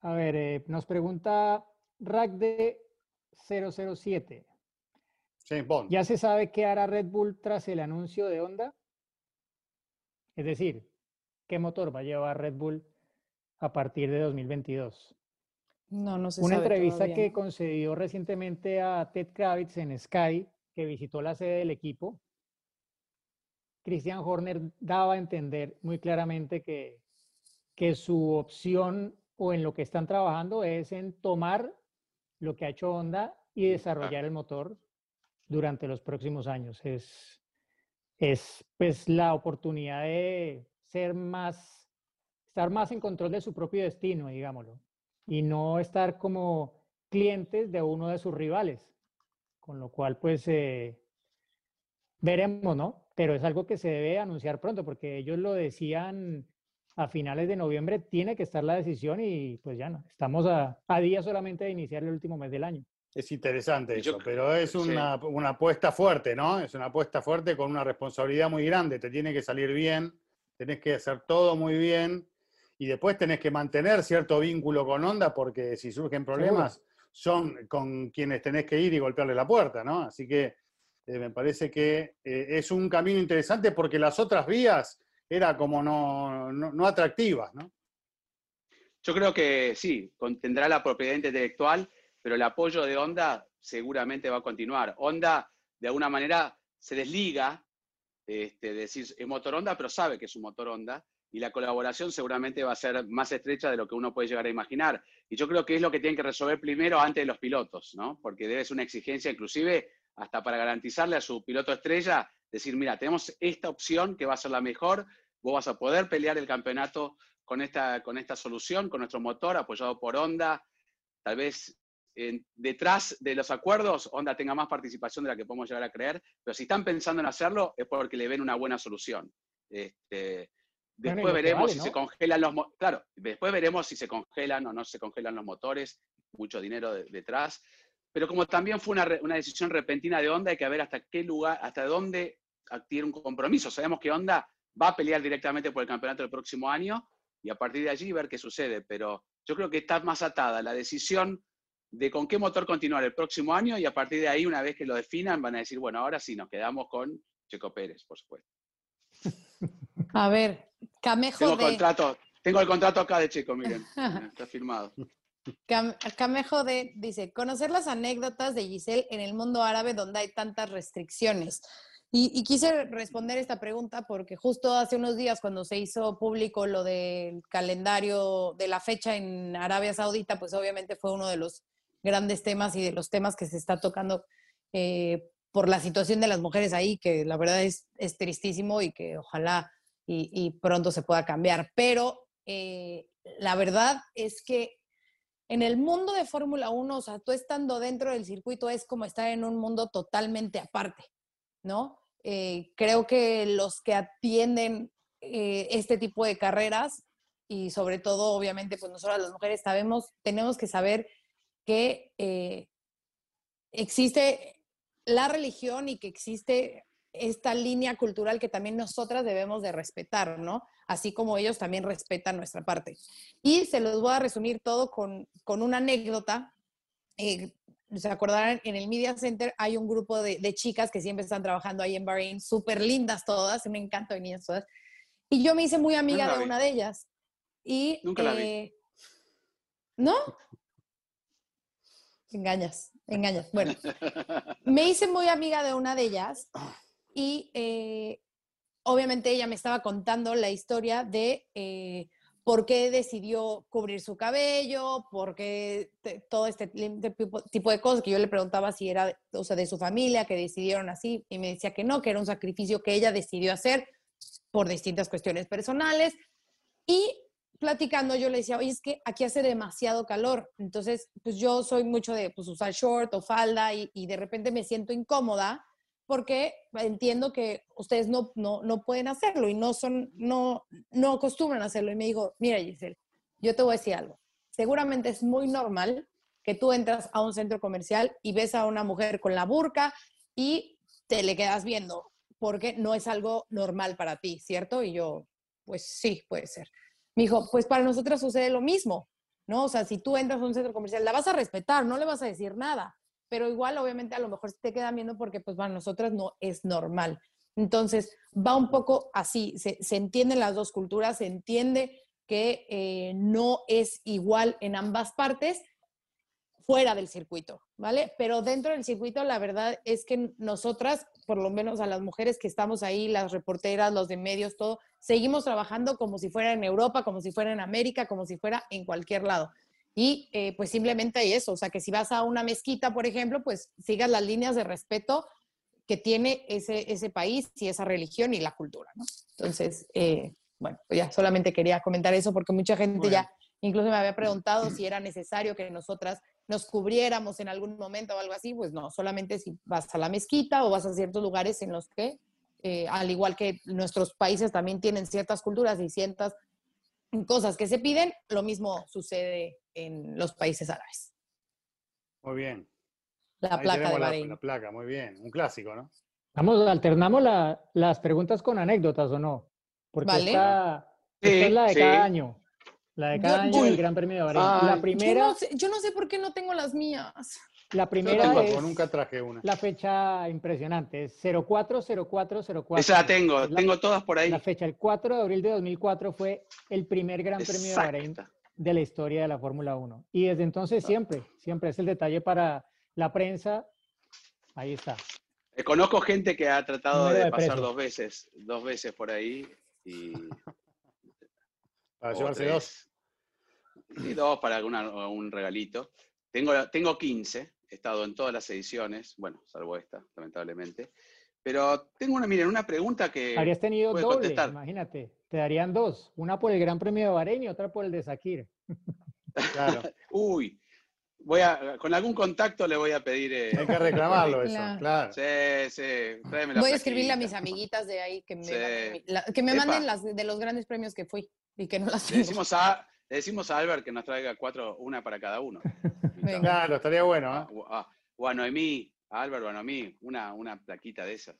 A ver, eh, nos pregunta Rack de 007. James Bond. ¿Ya se sabe qué hará Red Bull tras el anuncio de Honda? Es decir, ¿qué motor va a llevar Red Bull a partir de 2022. No, no. Una entrevista que concedió recientemente a Ted Kravitz en Sky, que visitó la sede del equipo, Christian Horner daba a entender muy claramente que, que su opción o en lo que están trabajando es en tomar lo que ha hecho Honda y desarrollar el motor durante los próximos años. Es, es pues la oportunidad de ser más, estar más en control de su propio destino, digámoslo, y no estar como clientes de uno de sus rivales. Con lo cual, pues, eh, veremos, ¿no? Pero es algo que se debe anunciar pronto, porque ellos lo decían a finales de noviembre, tiene que estar la decisión y pues ya no, estamos a, a día solamente de iniciar el último mes del año. Es interesante eso, pero es una, una, apuesta fuerte, ¿no? Es una apuesta fuerte con una responsabilidad muy grande. Te tiene que salir bien, tenés que hacer todo muy bien y después tenés que mantener cierto vínculo con Onda porque si surgen problemas son con quienes tenés que ir y golpearle la puerta, ¿no? Así que eh, me parece que eh, es un camino interesante porque las otras vías era como no, no, no atractivas, ¿no? Yo creo que sí, tendrá la propiedad intelectual pero el apoyo de Honda seguramente va a continuar. Honda, de alguna manera, se desliga este, de decir, es motor Honda, pero sabe que es un motor Honda, y la colaboración seguramente va a ser más estrecha de lo que uno puede llegar a imaginar. Y yo creo que es lo que tienen que resolver primero antes de los pilotos, ¿no? Porque debe ser una exigencia inclusive hasta para garantizarle a su piloto estrella, decir, mira, tenemos esta opción que va a ser la mejor, vos vas a poder pelear el campeonato con esta, con esta solución, con nuestro motor apoyado por Honda, tal vez detrás de los acuerdos, Honda tenga más participación de la que podemos llegar a creer, pero si están pensando en hacerlo es porque le ven una buena solución. Este, después veremos si se congelan los claro, después veremos si se congelan o no se congelan los motores, mucho dinero detrás. Pero como también fue una, una, decisión repentina de Honda, hay que ver hasta qué lugar, hasta dónde tiene un compromiso. Sabemos que Honda va a pelear directamente por el campeonato del próximo año y a partir de allí ver qué sucede. Pero yo creo que está más atada la decisión de con qué motor continuar el próximo año y a partir de ahí, una vez que lo definan, van a decir, bueno, ahora sí, nos quedamos con Checo Pérez, por supuesto. A ver, Camejo tengo de... Contrato, tengo el contrato acá de Checo, miren, está firmado. Camejo de dice, conocer las anécdotas de Giselle en el mundo árabe donde hay tantas restricciones. Y, y, quise responder esta pregunta porque justo hace unos días cuando se hizo público lo del calendario de la fecha en Arabia Saudita, pues obviamente fue uno de los grandes temas y de los temas que se está tocando eh, por la situación de las mujeres ahí, que la verdad es, es tristísimo y que ojalá y, pronto se pueda cambiar. Pero eh, la verdad es que en el mundo de Fórmula 1, o sea, tú estando dentro del circuito es como estar en un mundo totalmente aparte, ¿no? Eh, creo que los que atienden este tipo de carreras y sobre todo, obviamente, pues nosotros las mujeres sabemos, tenemos que saber que eh, existe la religión y que existe esta línea cultural que también nosotras debemos de respetar, ¿no? Así como ellos también respetan nuestra parte. Y se los voy a resumir todo con, una anécdota. Eh, se acordarán, en el Media Center hay un grupo de, chicas que siempre están trabajando ahí en Bahrein, súper lindas todas, me encanta venir todas. Y yo me hice muy amiga de una de ellas. Y, Nunca la vi. Eh, ¿No? Engañas, engañas. Bueno, me hice muy amiga de una de ellas y eh, obviamente ella me estaba contando la historia de eh, por qué decidió cubrir su cabello, por qué todo este tipo de cosas que yo le preguntaba si era o sea, de su familia, que decidieron así, y me decía que no, que era un sacrificio que ella decidió hacer por distintas cuestiones personales. Y platicando, yo le decía, oye, es que aquí hace demasiado calor. Entonces, pues yo soy mucho de pues, usar short o falda y, de repente me siento incómoda porque entiendo que ustedes no, no, no pueden hacerlo y no son, no, no acostumbran a hacerlo. Y me dijo, mira, Giselle, yo te voy a decir algo. Seguramente es muy normal que tú entras a un centro comercial y ves a una mujer con la burka y te le quedas viendo, porque no es algo normal para ti, ¿cierto? Y yo, pues sí, puede ser. Me dijo, pues para nosotros sucede lo mismo, ¿no? O sea, si tú entras a un centro comercial, la vas a respetar, no le vas a decir nada, pero igual obviamente a lo mejor te queda viendo porque pues para nosotras no es normal. Entonces, va un poco así, se, se entienden las dos culturas, se entiende que eh, no es igual en ambas partes fuera del circuito, ¿vale? Pero dentro del circuito, la verdad es que nosotras, por lo menos a las mujeres que estamos ahí, las reporteras, los de medios, todo, seguimos trabajando como si fuera en Europa, como si fuera en América, como si fuera en cualquier lado. Y eh, pues simplemente hay eso, o sea, que si vas a una mezquita, por ejemplo, pues sigas las líneas de respeto que tiene ese, ese país y esa religión y la cultura, ¿no? Entonces, eh, bueno, pues ya solamente quería comentar eso porque mucha gente ya incluso me había preguntado si era necesario que nosotras nos cubriéramos en algún momento o algo así, pues no, solamente si vas a la mezquita o vas a ciertos lugares en los que, eh, al igual que nuestros países también tienen ciertas culturas y ciertas cosas que se piden, lo mismo sucede en los países árabes. Muy bien. La placa de Bahrein. La, placa, muy bien. Un clásico, ¿no? Vamos, alternamos las preguntas con anécdotas o no. Porque esta, es la de cada año. La de cada año el Gran Premio de Bahrein. la primera. Yo no, sé, por qué no tengo las mías. La primera es. Nunca traje una. La fecha impresionante es 040404. Esa la tengo, tengo todas por ahí. La fecha, el 4 de abril de 2004, fue el primer Gran Premio de Bahrein de la historia de la Fórmula 1. Y desde entonces siempre, siempre es el detalle para la prensa. Ahí está. Eh, conozco gente que ha tratado de, pasar dos veces, dos veces por ahí y para llevarse dos. Y dos para un regalito. Tengo, tengo 15, he estado en todas las ediciones, bueno, salvo esta, lamentablemente. Pero tengo una, miren, una pregunta que. Habrías tenido doble, imagínate. Te darían dos. Una por el Gran Premio de Bahrein y otra por el de Sakir. Claro. Uy, voy a, con algún contacto le voy a pedir. Eh, Hay que reclamarlo eso, claro. Sí, sí. voy a escribirle a mis amiguitas de ahí que me, que me manden las de los grandes premios que fui y que no las le decimos a Le decimos a Albert que nos traiga cuatro, una para cada uno. Claro, estaría bueno. ¿eh? O, a, Noemí, a Albert o a Noemí, una, una plaquita de esas.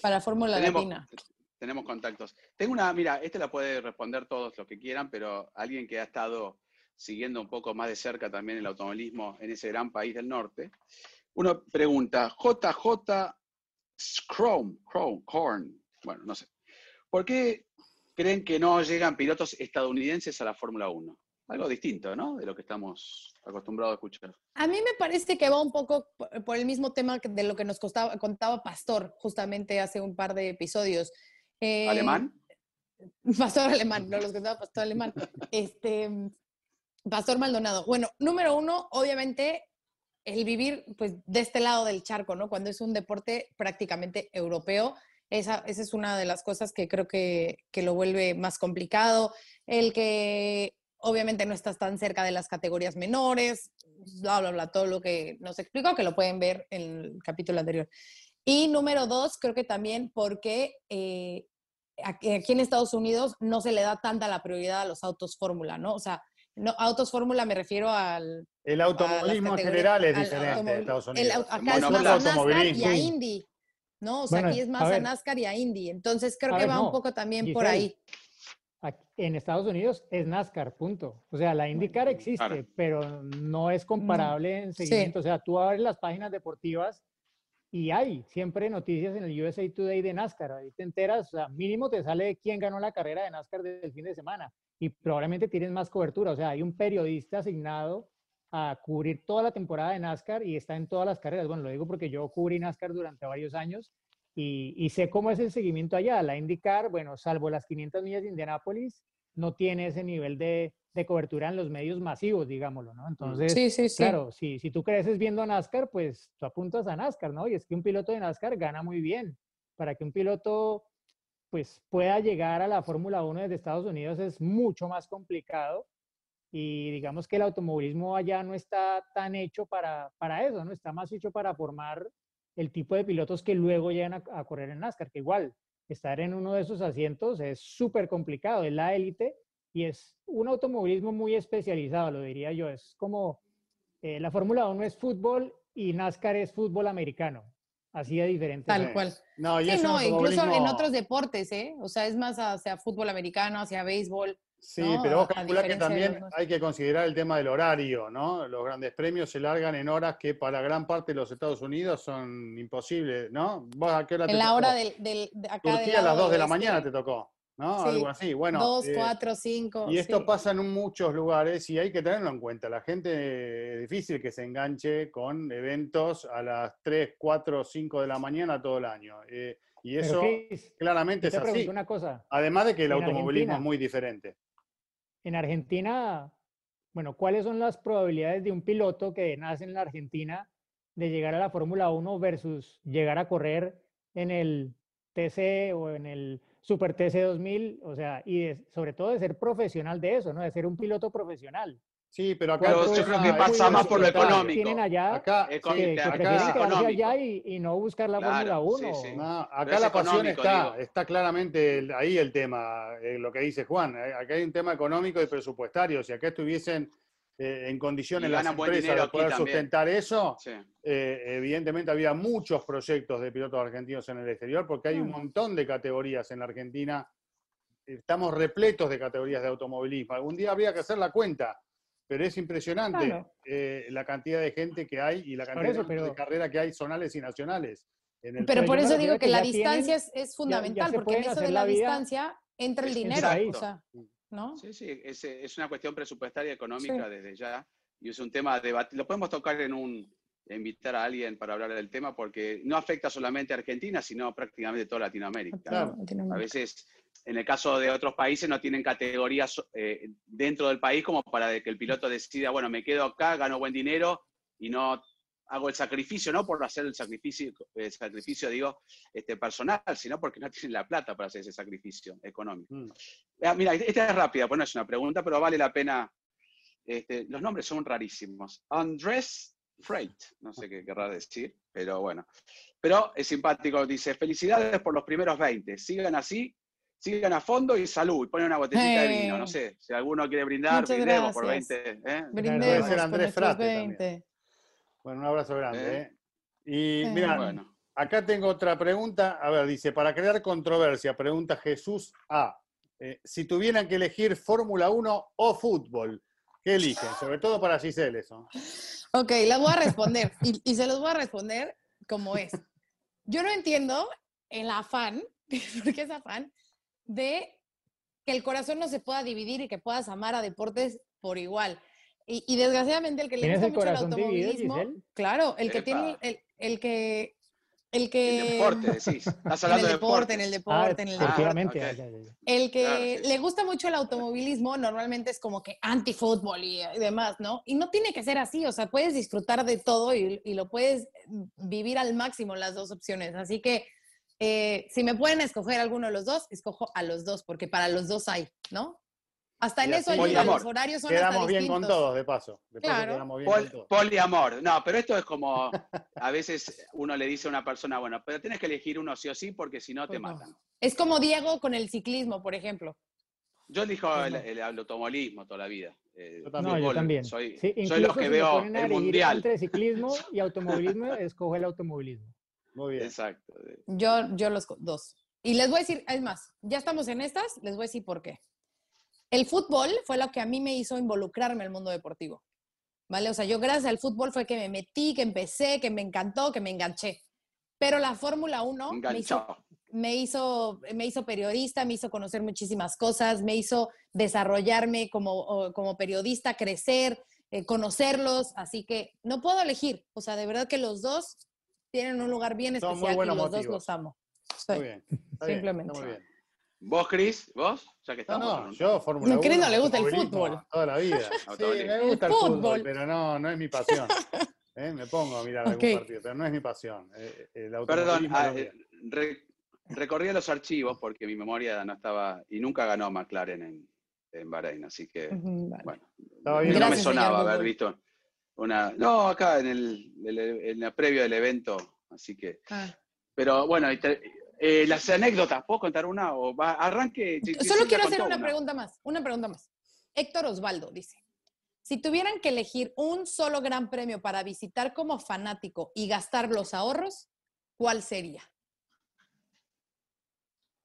Para Fórmula Latina. Tenemos contactos. Tengo una, mira, este la puede responder todos los que quieran, pero alguien que ha estado siguiendo un poco más de cerca también el automovilismo en ese gran país del norte. Uno pregunta, JJ Chrome, Chrome, Corn, bueno, no sé. ¿Por qué creen que no llegan pilotos estadounidenses a la Fórmula 1? Algo distinto, ¿no? De lo que estamos acostumbrados a escuchar. A mí me parece que va un poco por el mismo tema de lo que nos contaba Pastor justamente hace un par de episodios. Eh, ¿Alemán? Pastor alemán, no los contaba Pastor alemán. Este, Pastor Maldonado. Bueno, número uno, obviamente, el vivir pues, de este lado del charco, ¿no? Cuando es un deporte prácticamente europeo. Esa, esa es una de las cosas que creo que, que, lo vuelve más complicado. El que obviamente no estás tan cerca de las categorías menores, bla, bla, bla, todo lo que nos explicó, que lo pueden ver en el capítulo anterior. Y número dos, creo que también porque eh, aquí en Estados Unidos no se le da tanta la prioridad a los autos fórmula, ¿no? O sea, no, autos fórmula me refiero al... El automovilismo en general es diferente en Estados Unidos. acá es más a NASCAR y a Indy, ¿no? O sea, aquí es más a, NASCAR y a Indy. Entonces creo que va un poco también por ahí. En Estados Unidos es NASCAR, punto. O sea, la IndyCar existe, pero no es comparable en seguimiento. O sea, tú abres las páginas deportivas y hay siempre noticias en el USA Today de NASCAR. Ahí te enteras, o sea, mínimo te sale quién ganó la carrera de NASCAR del fin de semana y probablemente tienes más cobertura. O sea, hay un periodista asignado a cubrir toda la temporada de NASCAR y está en todas las carreras. Bueno, lo digo porque yo cubrí NASCAR durante varios años y, sé cómo es el seguimiento allá. La IndyCar, bueno, salvo las 500 millas de Indianápolis, no tiene ese nivel de, de cobertura en los medios masivos, digámoslo, ¿no? Entonces, sí, sí, sí. claro, si, si tú creces viendo NASCAR, pues tú apuntas a NASCAR, ¿no? Y es que un piloto de NASCAR gana muy bien. Para que un piloto pues pueda llegar a la Fórmula 1 desde Estados Unidos es mucho más complicado y digamos que el automovilismo allá no está tan hecho para, para eso, ¿no? Está más hecho para formar el tipo de pilotos que luego llegan a, correr en NASCAR, que igual estar en uno de esos asientos es súper complicado, es la élite y es un automovilismo muy especializado, lo diría yo. Es como eh, la Fórmula 1 es fútbol y NASCAR es fútbol americano. Así de diferente. Tal cual. No, sí, no, incluso en otros deportes, ¿eh? O sea, es más hacia fútbol americano, hacia béisbol. Sí, pero vos calculás que también hay que considerar el tema del horario, ¿no? Los grandes premios se largan en horas que para gran parte de los Estados Unidos son imposibles, ¿no? ¿Vos a qué hora te En la hora del, del acá Turquía a las 2 de la mañana te tocó. ¿no? Algo así. Bueno, dos, eh, cuatro, cinco. Y esto pasa en muchos lugares y hay que tenerlo en cuenta. La gente es difícil que se enganche con eventos a las 3, 4, 5 de la mañana todo el año. Eh, y eso claramente es así. Una cosa. Además de que el automovilismo es muy diferente. En Argentina, bueno, ¿cuáles son las probabilidades de un piloto que nace en la Argentina de llegar a la Fórmula 1 versus llegar a correr en el TC o en el Super TC 2000, o sea, y sobre todo de ser profesional de eso, ¿no? De ser un piloto profesional. Sí, pero acá Pero el yo creo que pasa más por lo económico. Tienen allá Acá, que, que acá prefieren quedarse allá y, y no buscar la Claro, Fórmula 1. sí, sí. No, acá la pasión está, digo. está claramente el- ahí el tema, eh, lo que dice Juan. eh, Acá hay un tema económico y presupuestario. Si acá estuviesen eh, en condiciones las empresas de poder sustentar eso, Sí. eh, evidentemente había muchos proyectos de pilotos argentinos en el exterior porque hay un Mm. montón de categorías en la Argentina. Estamos repletos de categorías de automovilismo. Algún día habría que hacer la cuenta, pero es impresionante Claro. eh, la cantidad de gente que hay y la cantidad eso, de, pero- de carrera que hay zonales y nacionales. En el Pero Pero por eso digo a que que la ya tienen- distancia es, es fundamental, se porque en eso de la, la distancia entra el dinero, o sea, ¿no? Sí, sí, es, es una cuestión presupuestaria económica desde ya. Y es un tema de debate. Lo podemos tocar en un. invitar a alguien para hablar del tema porque no afecta solamente a Argentina, sino prácticamente toda Latinoamérica. Claro. ¿no? A Latinoamérica. veces, en el caso de otros países, no tienen categorías eh, dentro del país como para que el piloto decida, bueno, me quedo acá, gano buen dinero y no hago el sacrificio, no por hacer el sacrificio, el sacrificio digo, este, personal, sino porque no tienen la plata para hacer ese sacrificio económico. Mm. Ah, Mira, esta es rápida, pues no es una pregunta, pero vale la pena. Este, los nombres son rarísimos. Andrés Freight, no sé qué querrá decir, pero bueno. Pero es simpático, dice, felicidades por los primeros 20, sigan así, sigan a fondo y salud, y pone una botellita de vino, no sé, si alguno quiere brindar, Muchas brindemos por gracias. 20. ¿eh? Brindemos Puede ser con Andrés nuestros Frate también. 20. Bueno, un abrazo grande. Eh. ¿eh? Y mira, Bueno, acá tengo otra pregunta. A ver, dice, para crear controversia, pregunta Jesús A. Eh, si tuvieran que elegir Fórmula 1 o fútbol, ¿qué eligen? Sobre todo para Giselle eso. Ok, la voy a responder y, y se los voy a responder como es. Yo no entiendo el afán, porque es afán, de que el corazón no se pueda dividir y que puedas amar a deportes por igual. Y, y desgraciadamente el que le ¿Tienes gusta el mucho el dividido, automovilismo, Giselle? claro, el que Epa. tiene el, el que el el que deporte, decís. Estás en hablando el de deporte, en el Ah, deporte, en el deporte. ah, ya. El que Claro, sí. le gusta mucho el automovilismo normalmente es como que anti-fútbol y, y demás, ¿no? Y no tiene que ser así, o sea, puedes disfrutar de todo y, y lo puedes vivir al máximo las dos opciones. Así que eh, si me pueden escoger alguno de los dos, escojo a los dos, porque para los dos hay, ¿no? Hasta en eso ayuda, los horarios son hasta Quedamos bien con todos, de paso. De paso Claro. bien Pol- con todos. poliamor. No, pero esto es como, a veces uno le dice a una persona, bueno, pero tienes que elegir uno sí o sí porque si no te Pues no. matan. Es como Diego con el ciclismo, por ejemplo. Yo elijo Pues el, no. el automovilismo toda la vida. Eh, Yo también. No, yo también. Soy, Sí, soy los que si veo el elegir mundial. Entre ciclismo y automovilismo, escoge el automovilismo. Muy bien. Exacto. Yo, yo los dos. Y les voy a decir, es más, ya estamos en estas, les voy a decir por qué. El fútbol fue lo que a mí me hizo involucrarme al mundo deportivo. ¿Vale? O sea, yo gracias al fútbol fue que me metí, que empecé, que me encantó, que me enganché. Pero la Fórmula 1 me hizo, Enganchado. me, hizo, me hizo periodista, me hizo conocer muchísimas cosas, me hizo desarrollarme como, como periodista, crecer, eh, conocerlos. Así que no puedo elegir. O sea, de verdad que los dos tienen un lugar bien Son muy especial y buenos los dos motivos. los amo. Muy bien. Está bien, Simplemente. está muy bien. ¿Vos, Cris? ¿Vos? Ya que No, estamos. no, yo Fórmula No, 1. Cris no le gusta el fútbol. Toda la vida. Sí, me gusta el El fútbol, fútbol. pero no, no es mi pasión. ¿Eh? Me pongo a mirar algún partido, pero no es mi pasión. Eh, El Perdón, ah, eh, re- recorrí los archivos porque mi memoria no estaba, y nunca ganó McLaren en, en Bahrein, así que, vale. bueno, no me sonaba haber visto una... No, acá en el, en la previo del evento, así que... Ah. Pero bueno, eh, las anécdotas, ¿puedo contar una? O va, arranque. Solo quiero hacer una pregunta más, una pregunta más. Héctor Osvaldo dice, si tuvieran que elegir un solo gran premio para visitar como fanático y gastar los ahorros, ¿cuál sería?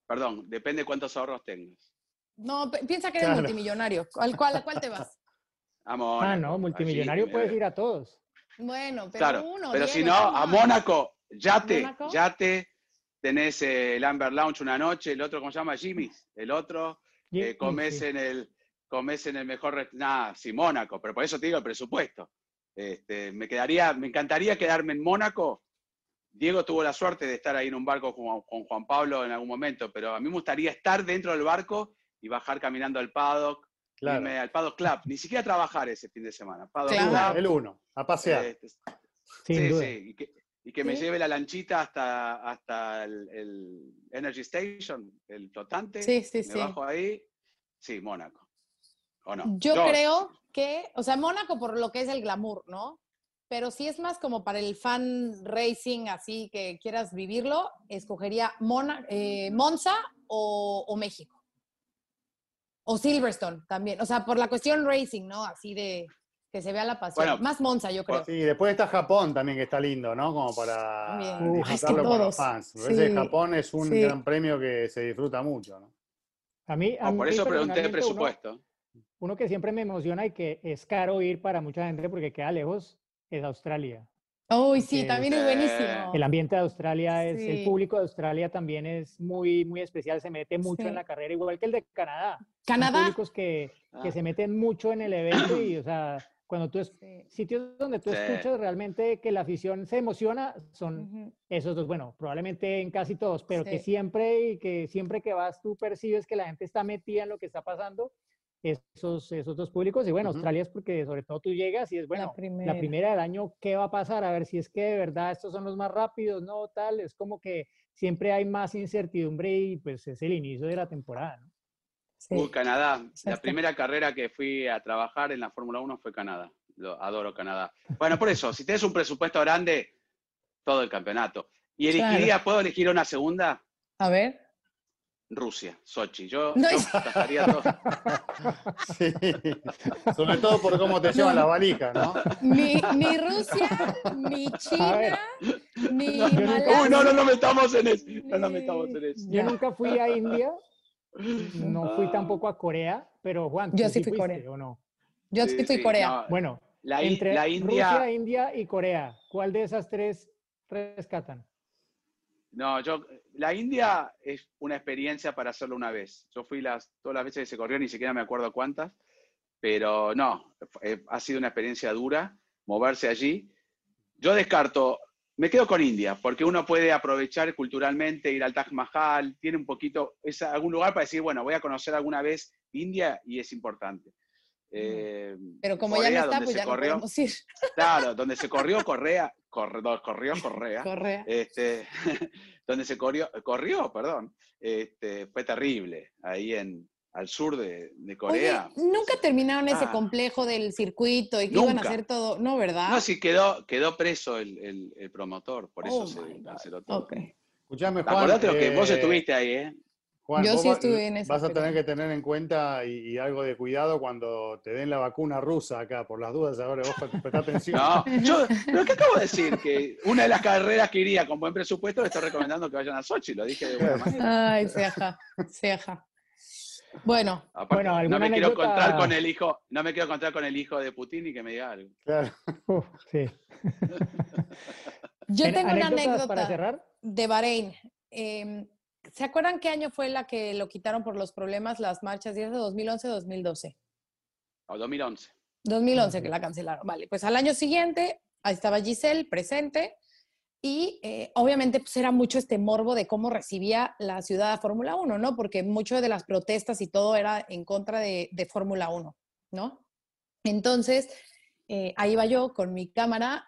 Perdón, depende cuántos ahorros tengas. No, pi- piensa que eres Claro. multimillonario. ¿Cuál, cuál, ¿A cuál te vas? Ah, A Mónaco, no, allí, multimillonario puedes ir a todos. Bueno, pero Claro, uno. pero Diego, si no, a. Mónaco, yate, ¿Mónaco? yate, tenés eh, el Amber Lounge una noche, el otro, ¿cómo se llama? Jimmy's, el otro, eh, comes sí. en el, comes en el mejor, nah, sí, Mónaco, pero por eso te digo el presupuesto. Este, me quedaría, me encantaría quedarme en Mónaco. Diego tuvo la suerte de estar ahí en un barco con, con Juan Pablo en algún momento, pero a mí me gustaría estar dentro del barco y bajar caminando al paddock, Claro. irme al paddock club, ni siquiera trabajar ese fin de semana. Paddock Claro. club, El uno, a pasear. este, sí, duda. sí. Y que, y que me Sí. lleve la lanchita hasta, hasta el, el Energy Station, el flotante. Sí, sí, me sí. bajo ahí. Sí, Mónaco. ¿O no? Yo creo que, o sea, Mónaco por lo que es el glamour, ¿no? Pero si es más como para el fan racing, así que quieras vivirlo, escogería Mona- eh, Monza o, o México. O Silverstone también. O sea, por la cuestión racing, ¿no? Así de que se vea la pasión. Bueno, más Monza, yo creo. Sí, después está Japón también, que está lindo, ¿no? Como para También. Uf, disfrutarlo es que con los fans. Sí, Japón es un sí. gran premio que se disfruta mucho, ¿no? A mí, a No, por mí eso pregunté uno- presupuesto. Uno, que siempre me emociona y que es caro ir para mucha gente porque queda lejos es Australia. Uy, sí, también es buenísimo. El ambiente de Australia es, el Sí. público de Australia también es muy, muy especial, se mete mucho Sí. en la carrera, igual que el de Canadá. Son Canadá. públicos que, que Ah. se meten mucho en el evento y, o sea, cuando tú, es, Sí. sitios donde tú Sí. escuchas realmente que la afición se emociona, son Ujú. esos dos, bueno, probablemente en casi todos, pero que siempre y que siempre que vas tú percibes que la gente está metida en lo que está pasando, esos, esos dos públicos. Y bueno, Ujú. Australia es porque sobre todo tú llegas y es, bueno, la la primera. primera del año, ¿qué va a pasar? A ver si es que de verdad estos son los más rápidos, ¿no? Tal, es como que siempre hay más incertidumbre y pues es el inicio de la temporada, ¿no? Sí. Uy, Canadá. La primera carrera que fui a trabajar en la Fórmula 1 fue Canadá. Lo, adoro Canadá. Bueno, por eso, si tienes un presupuesto grande, todo el campeonato. Y Claro. elegiría, ¿puedo elegir una segunda? A ver. Rusia, Sochi. Yo, No, yo es- todo. Sí. Sobre todo por cómo te llevan la valija, ¿no? Ni, ni Rusia, ni. China, ni yo Malasia. Uy, no, no, no metamos en eso. No ni- metamos en eso. Yo Ya. nunca fui a India, no fui Ah. tampoco a Corea, pero Juan, Yo ¿tú sí fui a fuiste Corea. o no? Yo Sí, sí fui sí, Corea. no, Bueno, la, entre la India. Rusia, India y Corea, ¿cuál de esas tres rescatan? No, yo, la India es una experiencia para hacerlo una vez. Yo fui las, todas las veces que se corrió, ni siquiera me acuerdo cuántas, pero no, eh, ha sido una experiencia dura moverse allí. Yo descarto, me quedo con India, porque uno puede aprovechar culturalmente, ir al Taj Mahal, tiene un poquito, es algún lugar para decir, bueno, voy a conocer alguna vez India y es importante. Eh, Pero como Corea, ya no está, pues se ya no corrió, podemos ir. Claro, donde se corrió Correa, corredor, corrió Correa. Correa. Este, donde se corrió, corrió, perdón, este, fue terrible, ahí en, al sur de, de Corea. Oye, nunca terminaron ese Ah. complejo del circuito y que iban a hacer todo, ¿no, verdad? No, sí, quedó, quedó preso el, el- el promotor, por eso Oh se canceló todo. Ok. Escuchame, Juan. Acordate lo que vos eh, estuviste ahí, ¿eh? Juan, Yo sí va- estuve en esa Vas a tener que tener en cuenta y, y algo de cuidado cuando te den la vacuna rusa acá, por las dudas, ahora vos pre- prestá atención. No, yo, pero ¿qué acabo de decir? Que una de las carreras que iría con buen presupuesto le estoy recomendando que vayan a Sochi, lo dije de buena manera. Ay, se ajá, se ajá. Bueno, Aparte, Bueno, no ¿alguna me quiero anécdota? encontrar con el hijo, no me quiero encontrar con el hijo de Putin y que me diga algo. Claro. Uf, sí. yo tengo una ¿anécdotas anécdota para cerrar? de Bahrein. Em, ¿Se acuerdan qué año fue la que lo quitaron por los problemas las marchas? ¿Y es de 2011 o 2012? O 2011. 2011 que la cancelaron. Vale, pues al año siguiente, ahí estaba Giselle presente y eh, obviamente pues era mucho este morbo de cómo recibía la ciudad a Fórmula 1, ¿no? Porque mucho de las protestas y todo era en contra de, de Fórmula 1, ¿no? Entonces, eh, ahí iba yo con mi cámara,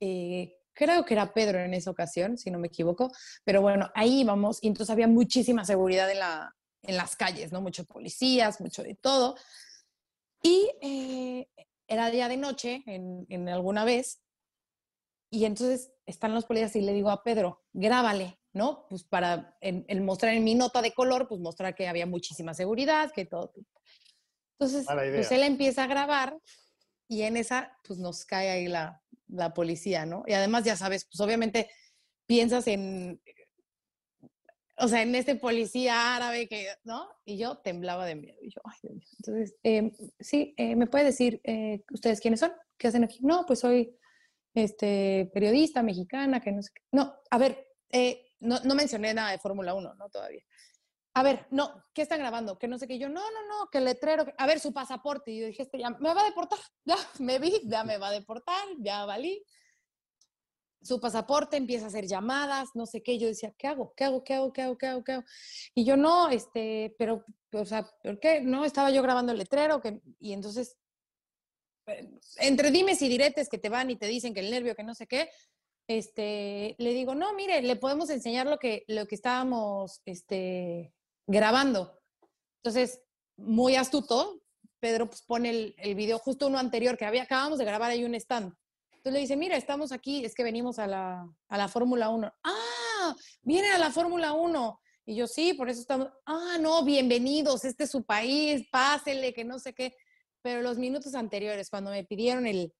eh, creo que era Pedro en esa ocasión, si no me equivoco, pero bueno, ahí íbamos y entonces había muchísima seguridad en, la, en las calles, ¿no? Muchos policías, mucho de todo. Y eh, era día de noche en, en alguna vez. Y entonces están los policías y le digo a Pedro, grábale, ¿no? Pues para en- el mostrar en mi nota de color, pues mostrar que había muchísima seguridad, que todo. Entonces, pues él empieza a grabar y en esa, pues nos cae ahí la, la policía, ¿no? Y además, ya sabes, pues obviamente piensas en, o sea, en este policía árabe que, ¿no? Y yo temblaba de miedo. Y yo, ay, Dios mío. Entonces, eh, sí, ¿me puede decir eh, ustedes quiénes son? ¿Qué hacen aquí? No, pues soy este, periodista mexicana, que no sé qué. No, a ver, eh, no, no mencioné nada de Fórmula 1, ¿no? Todavía. A ver, no, ¿qué están grabando? Que no sé qué. Yo, no, no, no, que letrero. A ver, su pasaporte. Y yo dije, este ya me va a deportar. Ya me vi, ya me va a deportar, ya valí. Su pasaporte empieza a hacer llamadas, no sé qué. Yo decía, ¿qué hago? ¿Qué hago? ¿Qué hago? ¿Qué hago? ¿Qué hago? ¿Qué hago? Y yo, no, este, pero, o sea, ¿por qué? No, estaba yo grabando el letrero. Que... Y entonces entre dimes y diretes que te van y te dicen que el nervio, que no sé qué, este, le digo, no, mire, le podemos enseñar lo que, lo que estábamos este, grabando. Entonces, muy astuto, Pedro pues, pone el, video, justo uno anterior que había, acabamos de grabar ahí un stand. Entonces le dice, mira, estamos aquí, es que venimos a la, a la Fórmula 1. Ah, viene a la Fórmula 1. Y yo, sí, por eso estamos, ah, no, bienvenidos, este es su país, pásele, que no sé qué. Pero los minutos anteriores, cuando me pidieron el,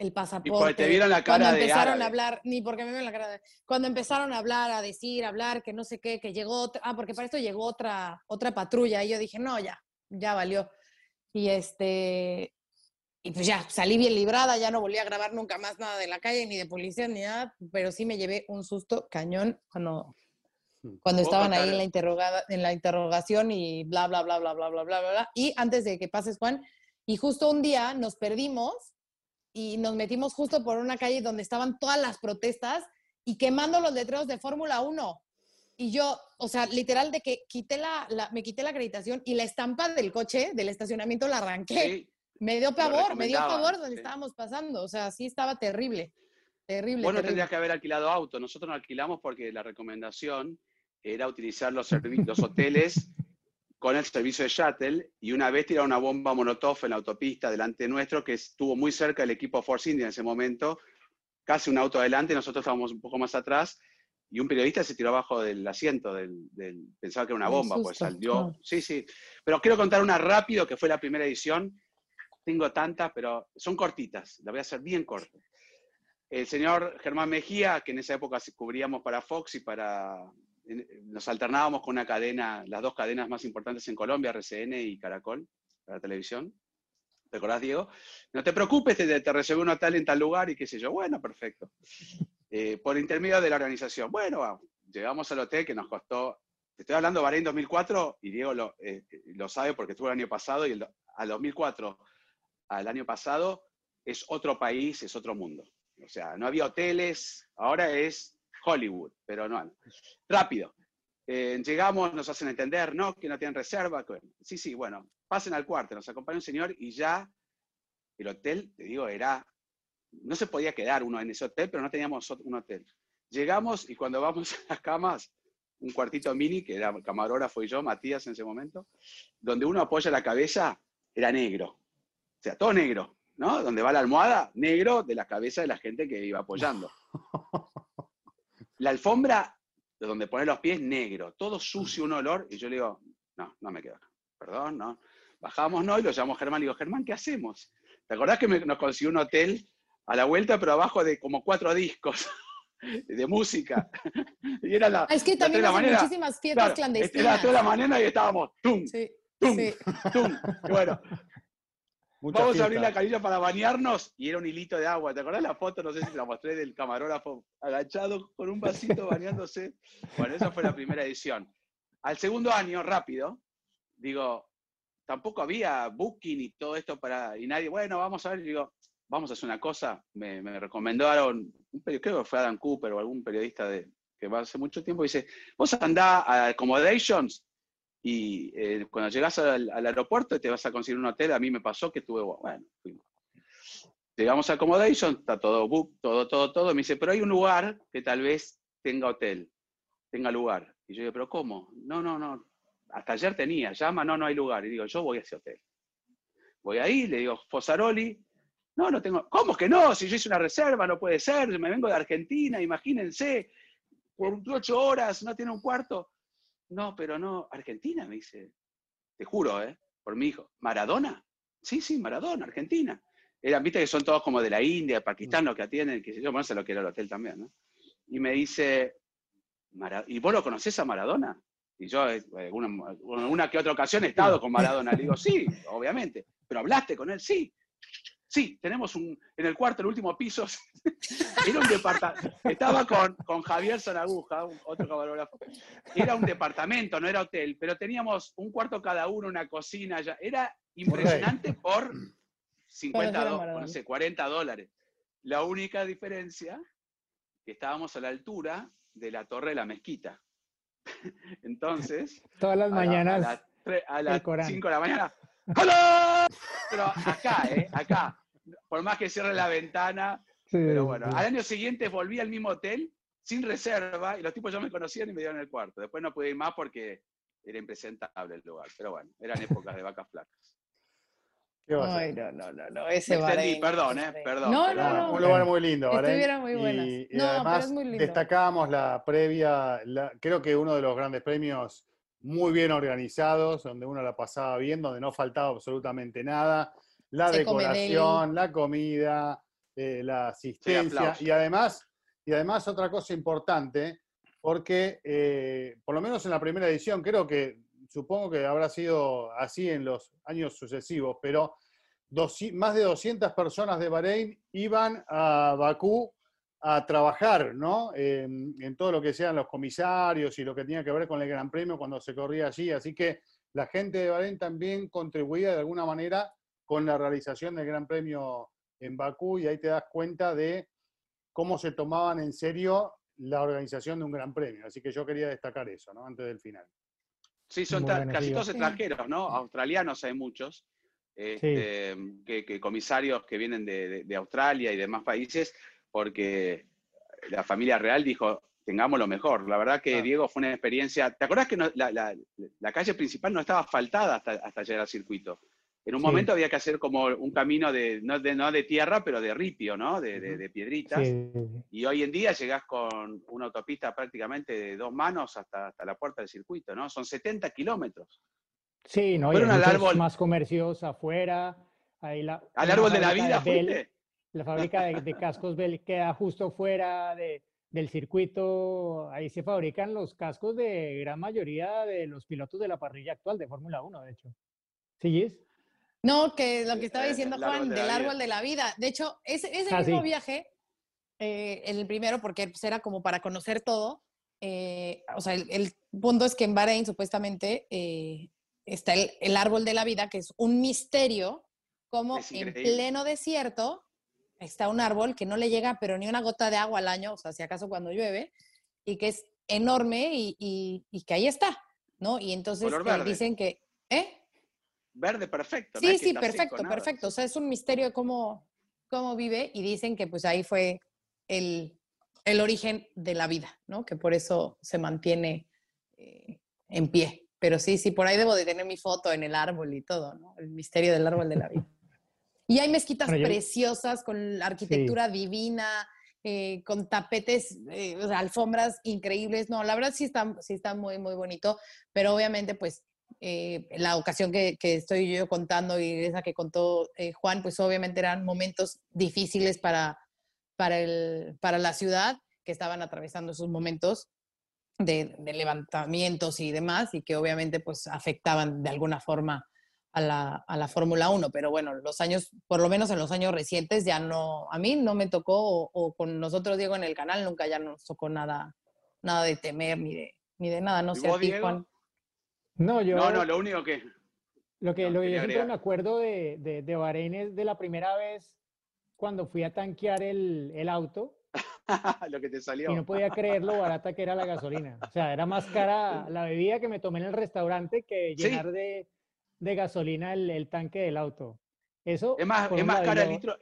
el pasaporte. Y te vieron la cara cuando empezaron a hablar, ni porque me vieron la cara de, cuando empezaron a hablar, a decir, a hablar, que no sé qué, que llegó otra, ah, porque para esto llegó otra, otra patrulla, y yo dije, no, ya, ya valió. Y este, y pues ya, salí bien librada, ya no volví a grabar nunca más nada de la calle, ni de policía, ni nada, pero sí me llevé un susto cañón cuando, Hmm. cuando estaban ahí en la, interrogada, en la interrogación y bla, bla, bla, bla, bla, bla, bla, bla. Y antes de que pases, Juan, y justo un día nos perdimos y nos metimos justo por una calle donde estaban todas las protestas y quemando los letreros de Fórmula 1. Y yo, o sea, literal de que quité la, me quité la acreditación y la estampa del coche, del estacionamiento, la arranqué. me dio pavor, me dio pavor donde estábamos pasando. O sea, sí estaba terrible. Terrible. Bueno, tendrías que haber alquilado auto. Nosotros no alquilamos porque la recomendación era utilizar los, los hoteles con el servicio de shuttle y una vez tiraron una bomba monotov en la autopista delante nuestro que estuvo muy cerca del equipo Force India en ese momento, casi un auto adelante, nosotros estábamos un poco más atrás y un periodista se tiró abajo del asiento, del, pensaba que era una bomba, pues salió. Sí, sí. Pero quiero contar una rápido que fue la primera edición. Tengo tantas, pero son cortitas. La voy a hacer bien corta. El señor Germán Mejía, que en esa época cubríamos para Fox y para nos alternábamos con una cadena, las dos cadenas más importantes en Colombia, RCN y Caracol, para televisión. ¿Te acordás, Diego? No te preocupes, te, te reservé un hotel en tal lugar y qué sé yo. Bueno, perfecto. Eh, por intermedio de la organización. Bueno, llegamos al hotel que nos costó, te estoy hablando de Bahrein 2004 y Diego lo, eh, lo sabe porque estuvo el año pasado y el, al 2004 al año pasado es otro país, es otro mundo. O sea, no había hoteles, ahora es Hollywood, pero no. Rápido. Eh, llegamos, nos hacen entender, ¿no? Que no tienen reserva. sí, sí, bueno, pasen al cuarto, nos acompaña un señor y ya el hotel, te digo, era, no se podía quedar uno en ese hotel, pero no teníamos un hotel. Llegamos y cuando vamos a las camas, un cuartito mini, que era camarógrafo y yo, Matías en ese momento, donde uno apoya la cabeza, era negro. O sea, todo negro, ¿no? Donde va la almohada, negro de la cabeza de la gente que iba apoyando. La alfombra de donde pone los pies, negro, todo sucio, un olor, y yo le digo, no, no me quedo acá. Perdón, no. Bajamos, no, y lo llamamos Germán, y digo, Germán, ¿qué hacemos? ¿Te acordás que nos consiguió un hotel a la vuelta, pero abajo de como cuatro discos? de música. y era la, es que también hacen muchísimas fiestas clandestinas. Era toda la mañana y estábamos, tum, sí, tum, sí. tum. Y bueno, Vamos a abrir la canilla para bañarnos y era un hilito de agua. ¿Te acordás la foto? No sé si te la mostré del camarógrafo agachado con un vasito bañándose. Bueno, esa fue la primera edición. Al segundo año, rápido, digo, tampoco había booking y todo esto para. Y nadie, bueno, vamos a ver. Digo, vamos a hacer una cosa. Me, me recomendaron, un, creo que fue Adam Cooper o algún periodista de, que va hace mucho tiempo, dice: Vos andá a Accommodations y eh, cuando llegas al, aeropuerto te vas a conseguir un hotel, a mí me pasó que tuve, bueno, fuimos. Llegamos a Accommodation, está todo book, todo, todo, todo. Me dice, pero hay un lugar que tal vez tenga hotel, tenga lugar. Y yo digo, pero ¿cómo? No, no, no. Hasta ayer tenía, llama, no, no hay lugar. Y digo, yo voy a ese hotel. Voy ahí, le digo, Fosaroli. No, no tengo. ¿Cómo que no? Si yo hice una reserva, no puede ser. Me vengo de Argentina, imagínense. Por ocho horas, no tiene un cuarto. No, pero no, Argentina, me dice. Te juro, ¿eh? Por mi hijo. ¿Maradona? Sí, sí, Maradona, Argentina. Eran, viste que son todos como de la India, Pakistán, los que atienden, que yo, bueno, sé lo que era el hotel también, ¿no? Y me dice, ¿y vos lo conocés a Maradona? Y yo, en eh, una, una, que otra ocasión he estado con Maradona. Le digo, sí, obviamente. ¿Pero hablaste con él? Sí. Sí, tenemos un, en el cuarto, el último piso, era un departamento, estaba con, con Javier Zaraguja, otro camarógrafo, era un departamento, no era hotel, pero teníamos un cuarto cada uno, una cocina, ya, era impresionante por 50 dólares, no sé, 40 dólares. La única diferencia, que estábamos a la altura de la torre de la mezquita. Entonces, todas las mañanas, a, las 5 de la mañana, ¡Hola! Pero acá, ¿eh? Acá. Por más que cierre la ventana. pero bueno, al año siguiente volví al mismo hotel sin reserva y los tipos ya me conocían y me dieron el cuarto. Después no pude ir más porque era impresentable el lugar. Pero bueno, eran épocas de vacas flacas. Ay, no, no, no, no, ese perdón, eh, perdón. No, no, no. Un lugar muy lindo, Estuvieron muy buenas. Y, no, además es muy lindo. destacábamos la previa, creo que uno de los grandes premios muy bien organizados, donde uno la pasaba bien, donde no faltaba absolutamente nada, la decoración, la comida, eh, la asistencia y además, y además otra cosa importante, porque eh, por lo menos en la primera edición, creo que supongo que habrá sido así en los años sucesivos, pero más de 200 personas de Bahrein iban a Bakú a trabajar, ¿no? en todo lo que sean los comisarios y lo que tenía que ver con el Gran Premio cuando se corría allí. Así que la gente de Bahrein también contribuía de alguna manera con la realización del Gran Premio en Bakú y ahí te das cuenta de cómo se tomaban en serio la organización de un Gran Premio. Así que yo quería destacar eso, ¿no? Antes del final. Sí, son casi todos extranjeros, ¿no? Australianos hay muchos, este, que, comisarios que vienen de, Australia y demás países, porque la familia real dijo, tengamos lo mejor. La verdad que Diego fue una experiencia. ¿Te acuerdas que la, calle principal no estaba asfaltada hasta, hasta llegar al circuito? En un momento había que hacer como un camino de no, de, no de tierra, pero de ripio, ¿no? De, de, piedritas. Y hoy en día llegás con una autopista prácticamente de dos manos hasta, hasta la puerta del circuito, ¿no? Son 70 kilómetros. Sí, ¿no? Fueron al árbol. más comercios afuera. Ahí la, ¿Al árbol de la vida fuiste? La fábrica de, cascos Bell queda justo fuera de, del circuito. Ahí se fabrican los cascos de gran mayoría de los pilotos de la parrilla actual de Fórmula 1, de hecho. ¿Sí, es? No, que lo que estaba diciendo Juan, del árbol de la vida. De hecho, ese, ese ah, mismo viaje, eh, el primero, porque pues, era como para conocer todo, eh, o sea, el, punto es que en Bahrein supuestamente eh, está el, árbol de la vida, que es un misterio, como en pleno desierto está un árbol que no le llega pero ni una gota de agua al año, o sea, si acaso cuando llueve, y que es enorme y, que ahí está, ¿no? Y entonces dicen que, ¿eh? Verde perfecto. Sí, sí, perfecto, perfecto. O sea, es un misterio de cómo, cómo vive y dicen que pues ahí fue el, el origen de la vida, ¿no? Que por eso se mantiene eh, en pie. Pero sí, sí, por ahí debo de tener mi foto en el árbol y todo, ¿no? El misterio del árbol de la vida. Y hay mezquitas preciosas con arquitectura divina, eh, con tapetes, eh, o sea, alfombras increíbles. No, la verdad sí está, sí está muy, muy bonito, pero obviamente pues eh, la ocasión que, estoy yo contando y esa que contó eh, Juan, pues obviamente eran momentos difíciles para, para, el, para la ciudad, que estaban atravesando esos momentos de, levantamientos y demás, y que obviamente pues afectaban de alguna forma a la, a la Fórmula 1. Pero bueno, los años, por lo menos en los años recientes, ya no, a mí no me tocó, o, con nosotros, Diego, en el canal, nunca ya nos tocó nada, nada de temer ni de, ni de nada. No sé, a ti, Juan. No, yo. No, no, lo único que. Lo que, lo que yo siempre me acuerdo de, de, de, Bahrein es de la primera vez cuando fui a tanquear el, el auto. lo que te salió. Y no podía creer lo barata que era la gasolina. O sea, era más cara la bebida que me tomé en el restaurante que llenar de, de, gasolina el, el, tanque del auto. Eso. Es más, es más cara el litro,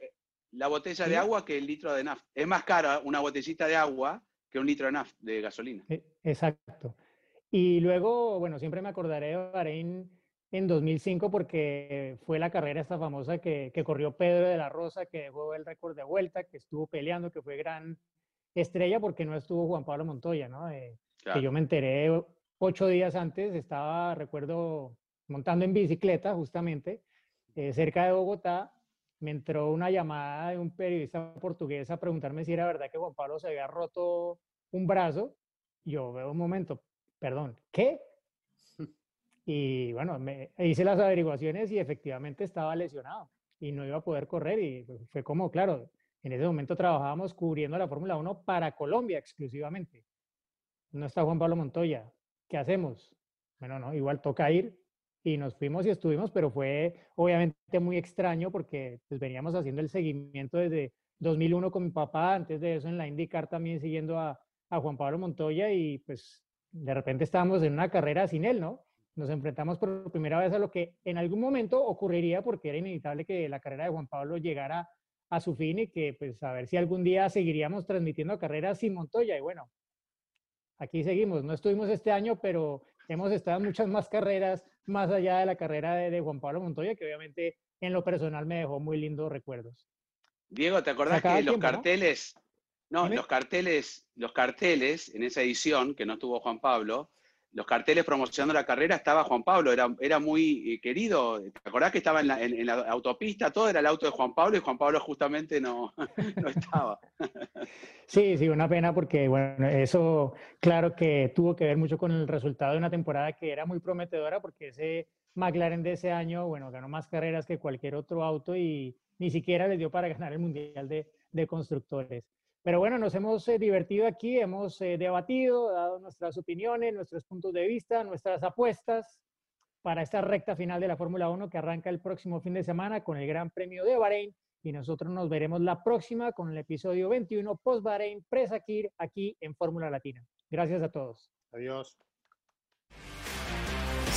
la botella de agua que el litro de nafta. Es más cara una botellita de agua que un litro de, nafta, de gasolina. E, exacto. Y luego, bueno, siempre me acordaré de Bahrein en 2005 porque fue la carrera esta famosa que, que, corrió Pedro de la Rosa, que dejó el récord de vuelta, que estuvo peleando, que fue gran estrella porque no estuvo Juan Pablo Montoya, ¿no? Que yo me enteré ocho días antes, estaba, recuerdo, montando en bicicleta justamente, eh, cerca de Bogotá, me entró una llamada de un periodista portugués a preguntarme si era verdad que Juan Pablo se había roto un brazo. Yo veo un momento, perdón, ¿qué? Y bueno, me hice las averiguaciones y efectivamente estaba lesionado y no iba a poder correr y fue como, claro, en ese momento trabajábamos cubriendo la Fórmula 1 para Colombia exclusivamente. No está Juan Pablo Montoya. ¿Qué hacemos? Bueno, no, igual toca ir y nos fuimos y estuvimos, pero fue obviamente muy extraño porque pues, veníamos haciendo el seguimiento desde 2001 con mi papá, antes de eso en la IndyCar también siguiendo a, a Juan Pablo Montoya y pues de repente estábamos en una carrera sin él, ¿no? nos enfrentamos por primera vez a lo que en algún momento ocurriría porque era inevitable que la carrera de Juan Pablo llegara a su fin y que pues a ver si algún día seguiríamos transmitiendo carreras sin Montoya. Y bueno, aquí seguimos. No estuvimos este año, pero hemos estado en muchas más carreras más allá de la carrera de, Juan Pablo Montoya, que obviamente en lo personal me dejó muy lindos recuerdos. Diego, ¿te acordás que los carteles, no, los carteles, los carteles en esa edición que no tuvo Juan Pablo, los carteles promocionando la carrera estaba Juan Pablo, era, era muy eh, querido. ¿Te acordás que estaba en la, autopista? Todo era el auto de Juan Pablo y Juan Pablo justamente no, no estaba. Sí, sí, una pena porque, bueno, eso claro que tuvo que ver mucho con el resultado de una temporada que era muy prometedora porque ese McLaren de ese año, bueno, ganó más carreras que cualquier otro auto y ni siquiera le dio para ganar el Mundial de, de Constructores. Pero bueno, nos hemos eh, divertido aquí, hemos eh, debatido, dado nuestras opiniones, nuestros puntos de vista, nuestras apuestas para esta recta final de la Fórmula 1 que arranca el próximo fin de semana con el Gran Premio de Bahrein. Y nosotros nos veremos la próxima con el episodio 21 post Bahrein Presakir aquí en Fórmula Latina. Gracias a todos. Adiós.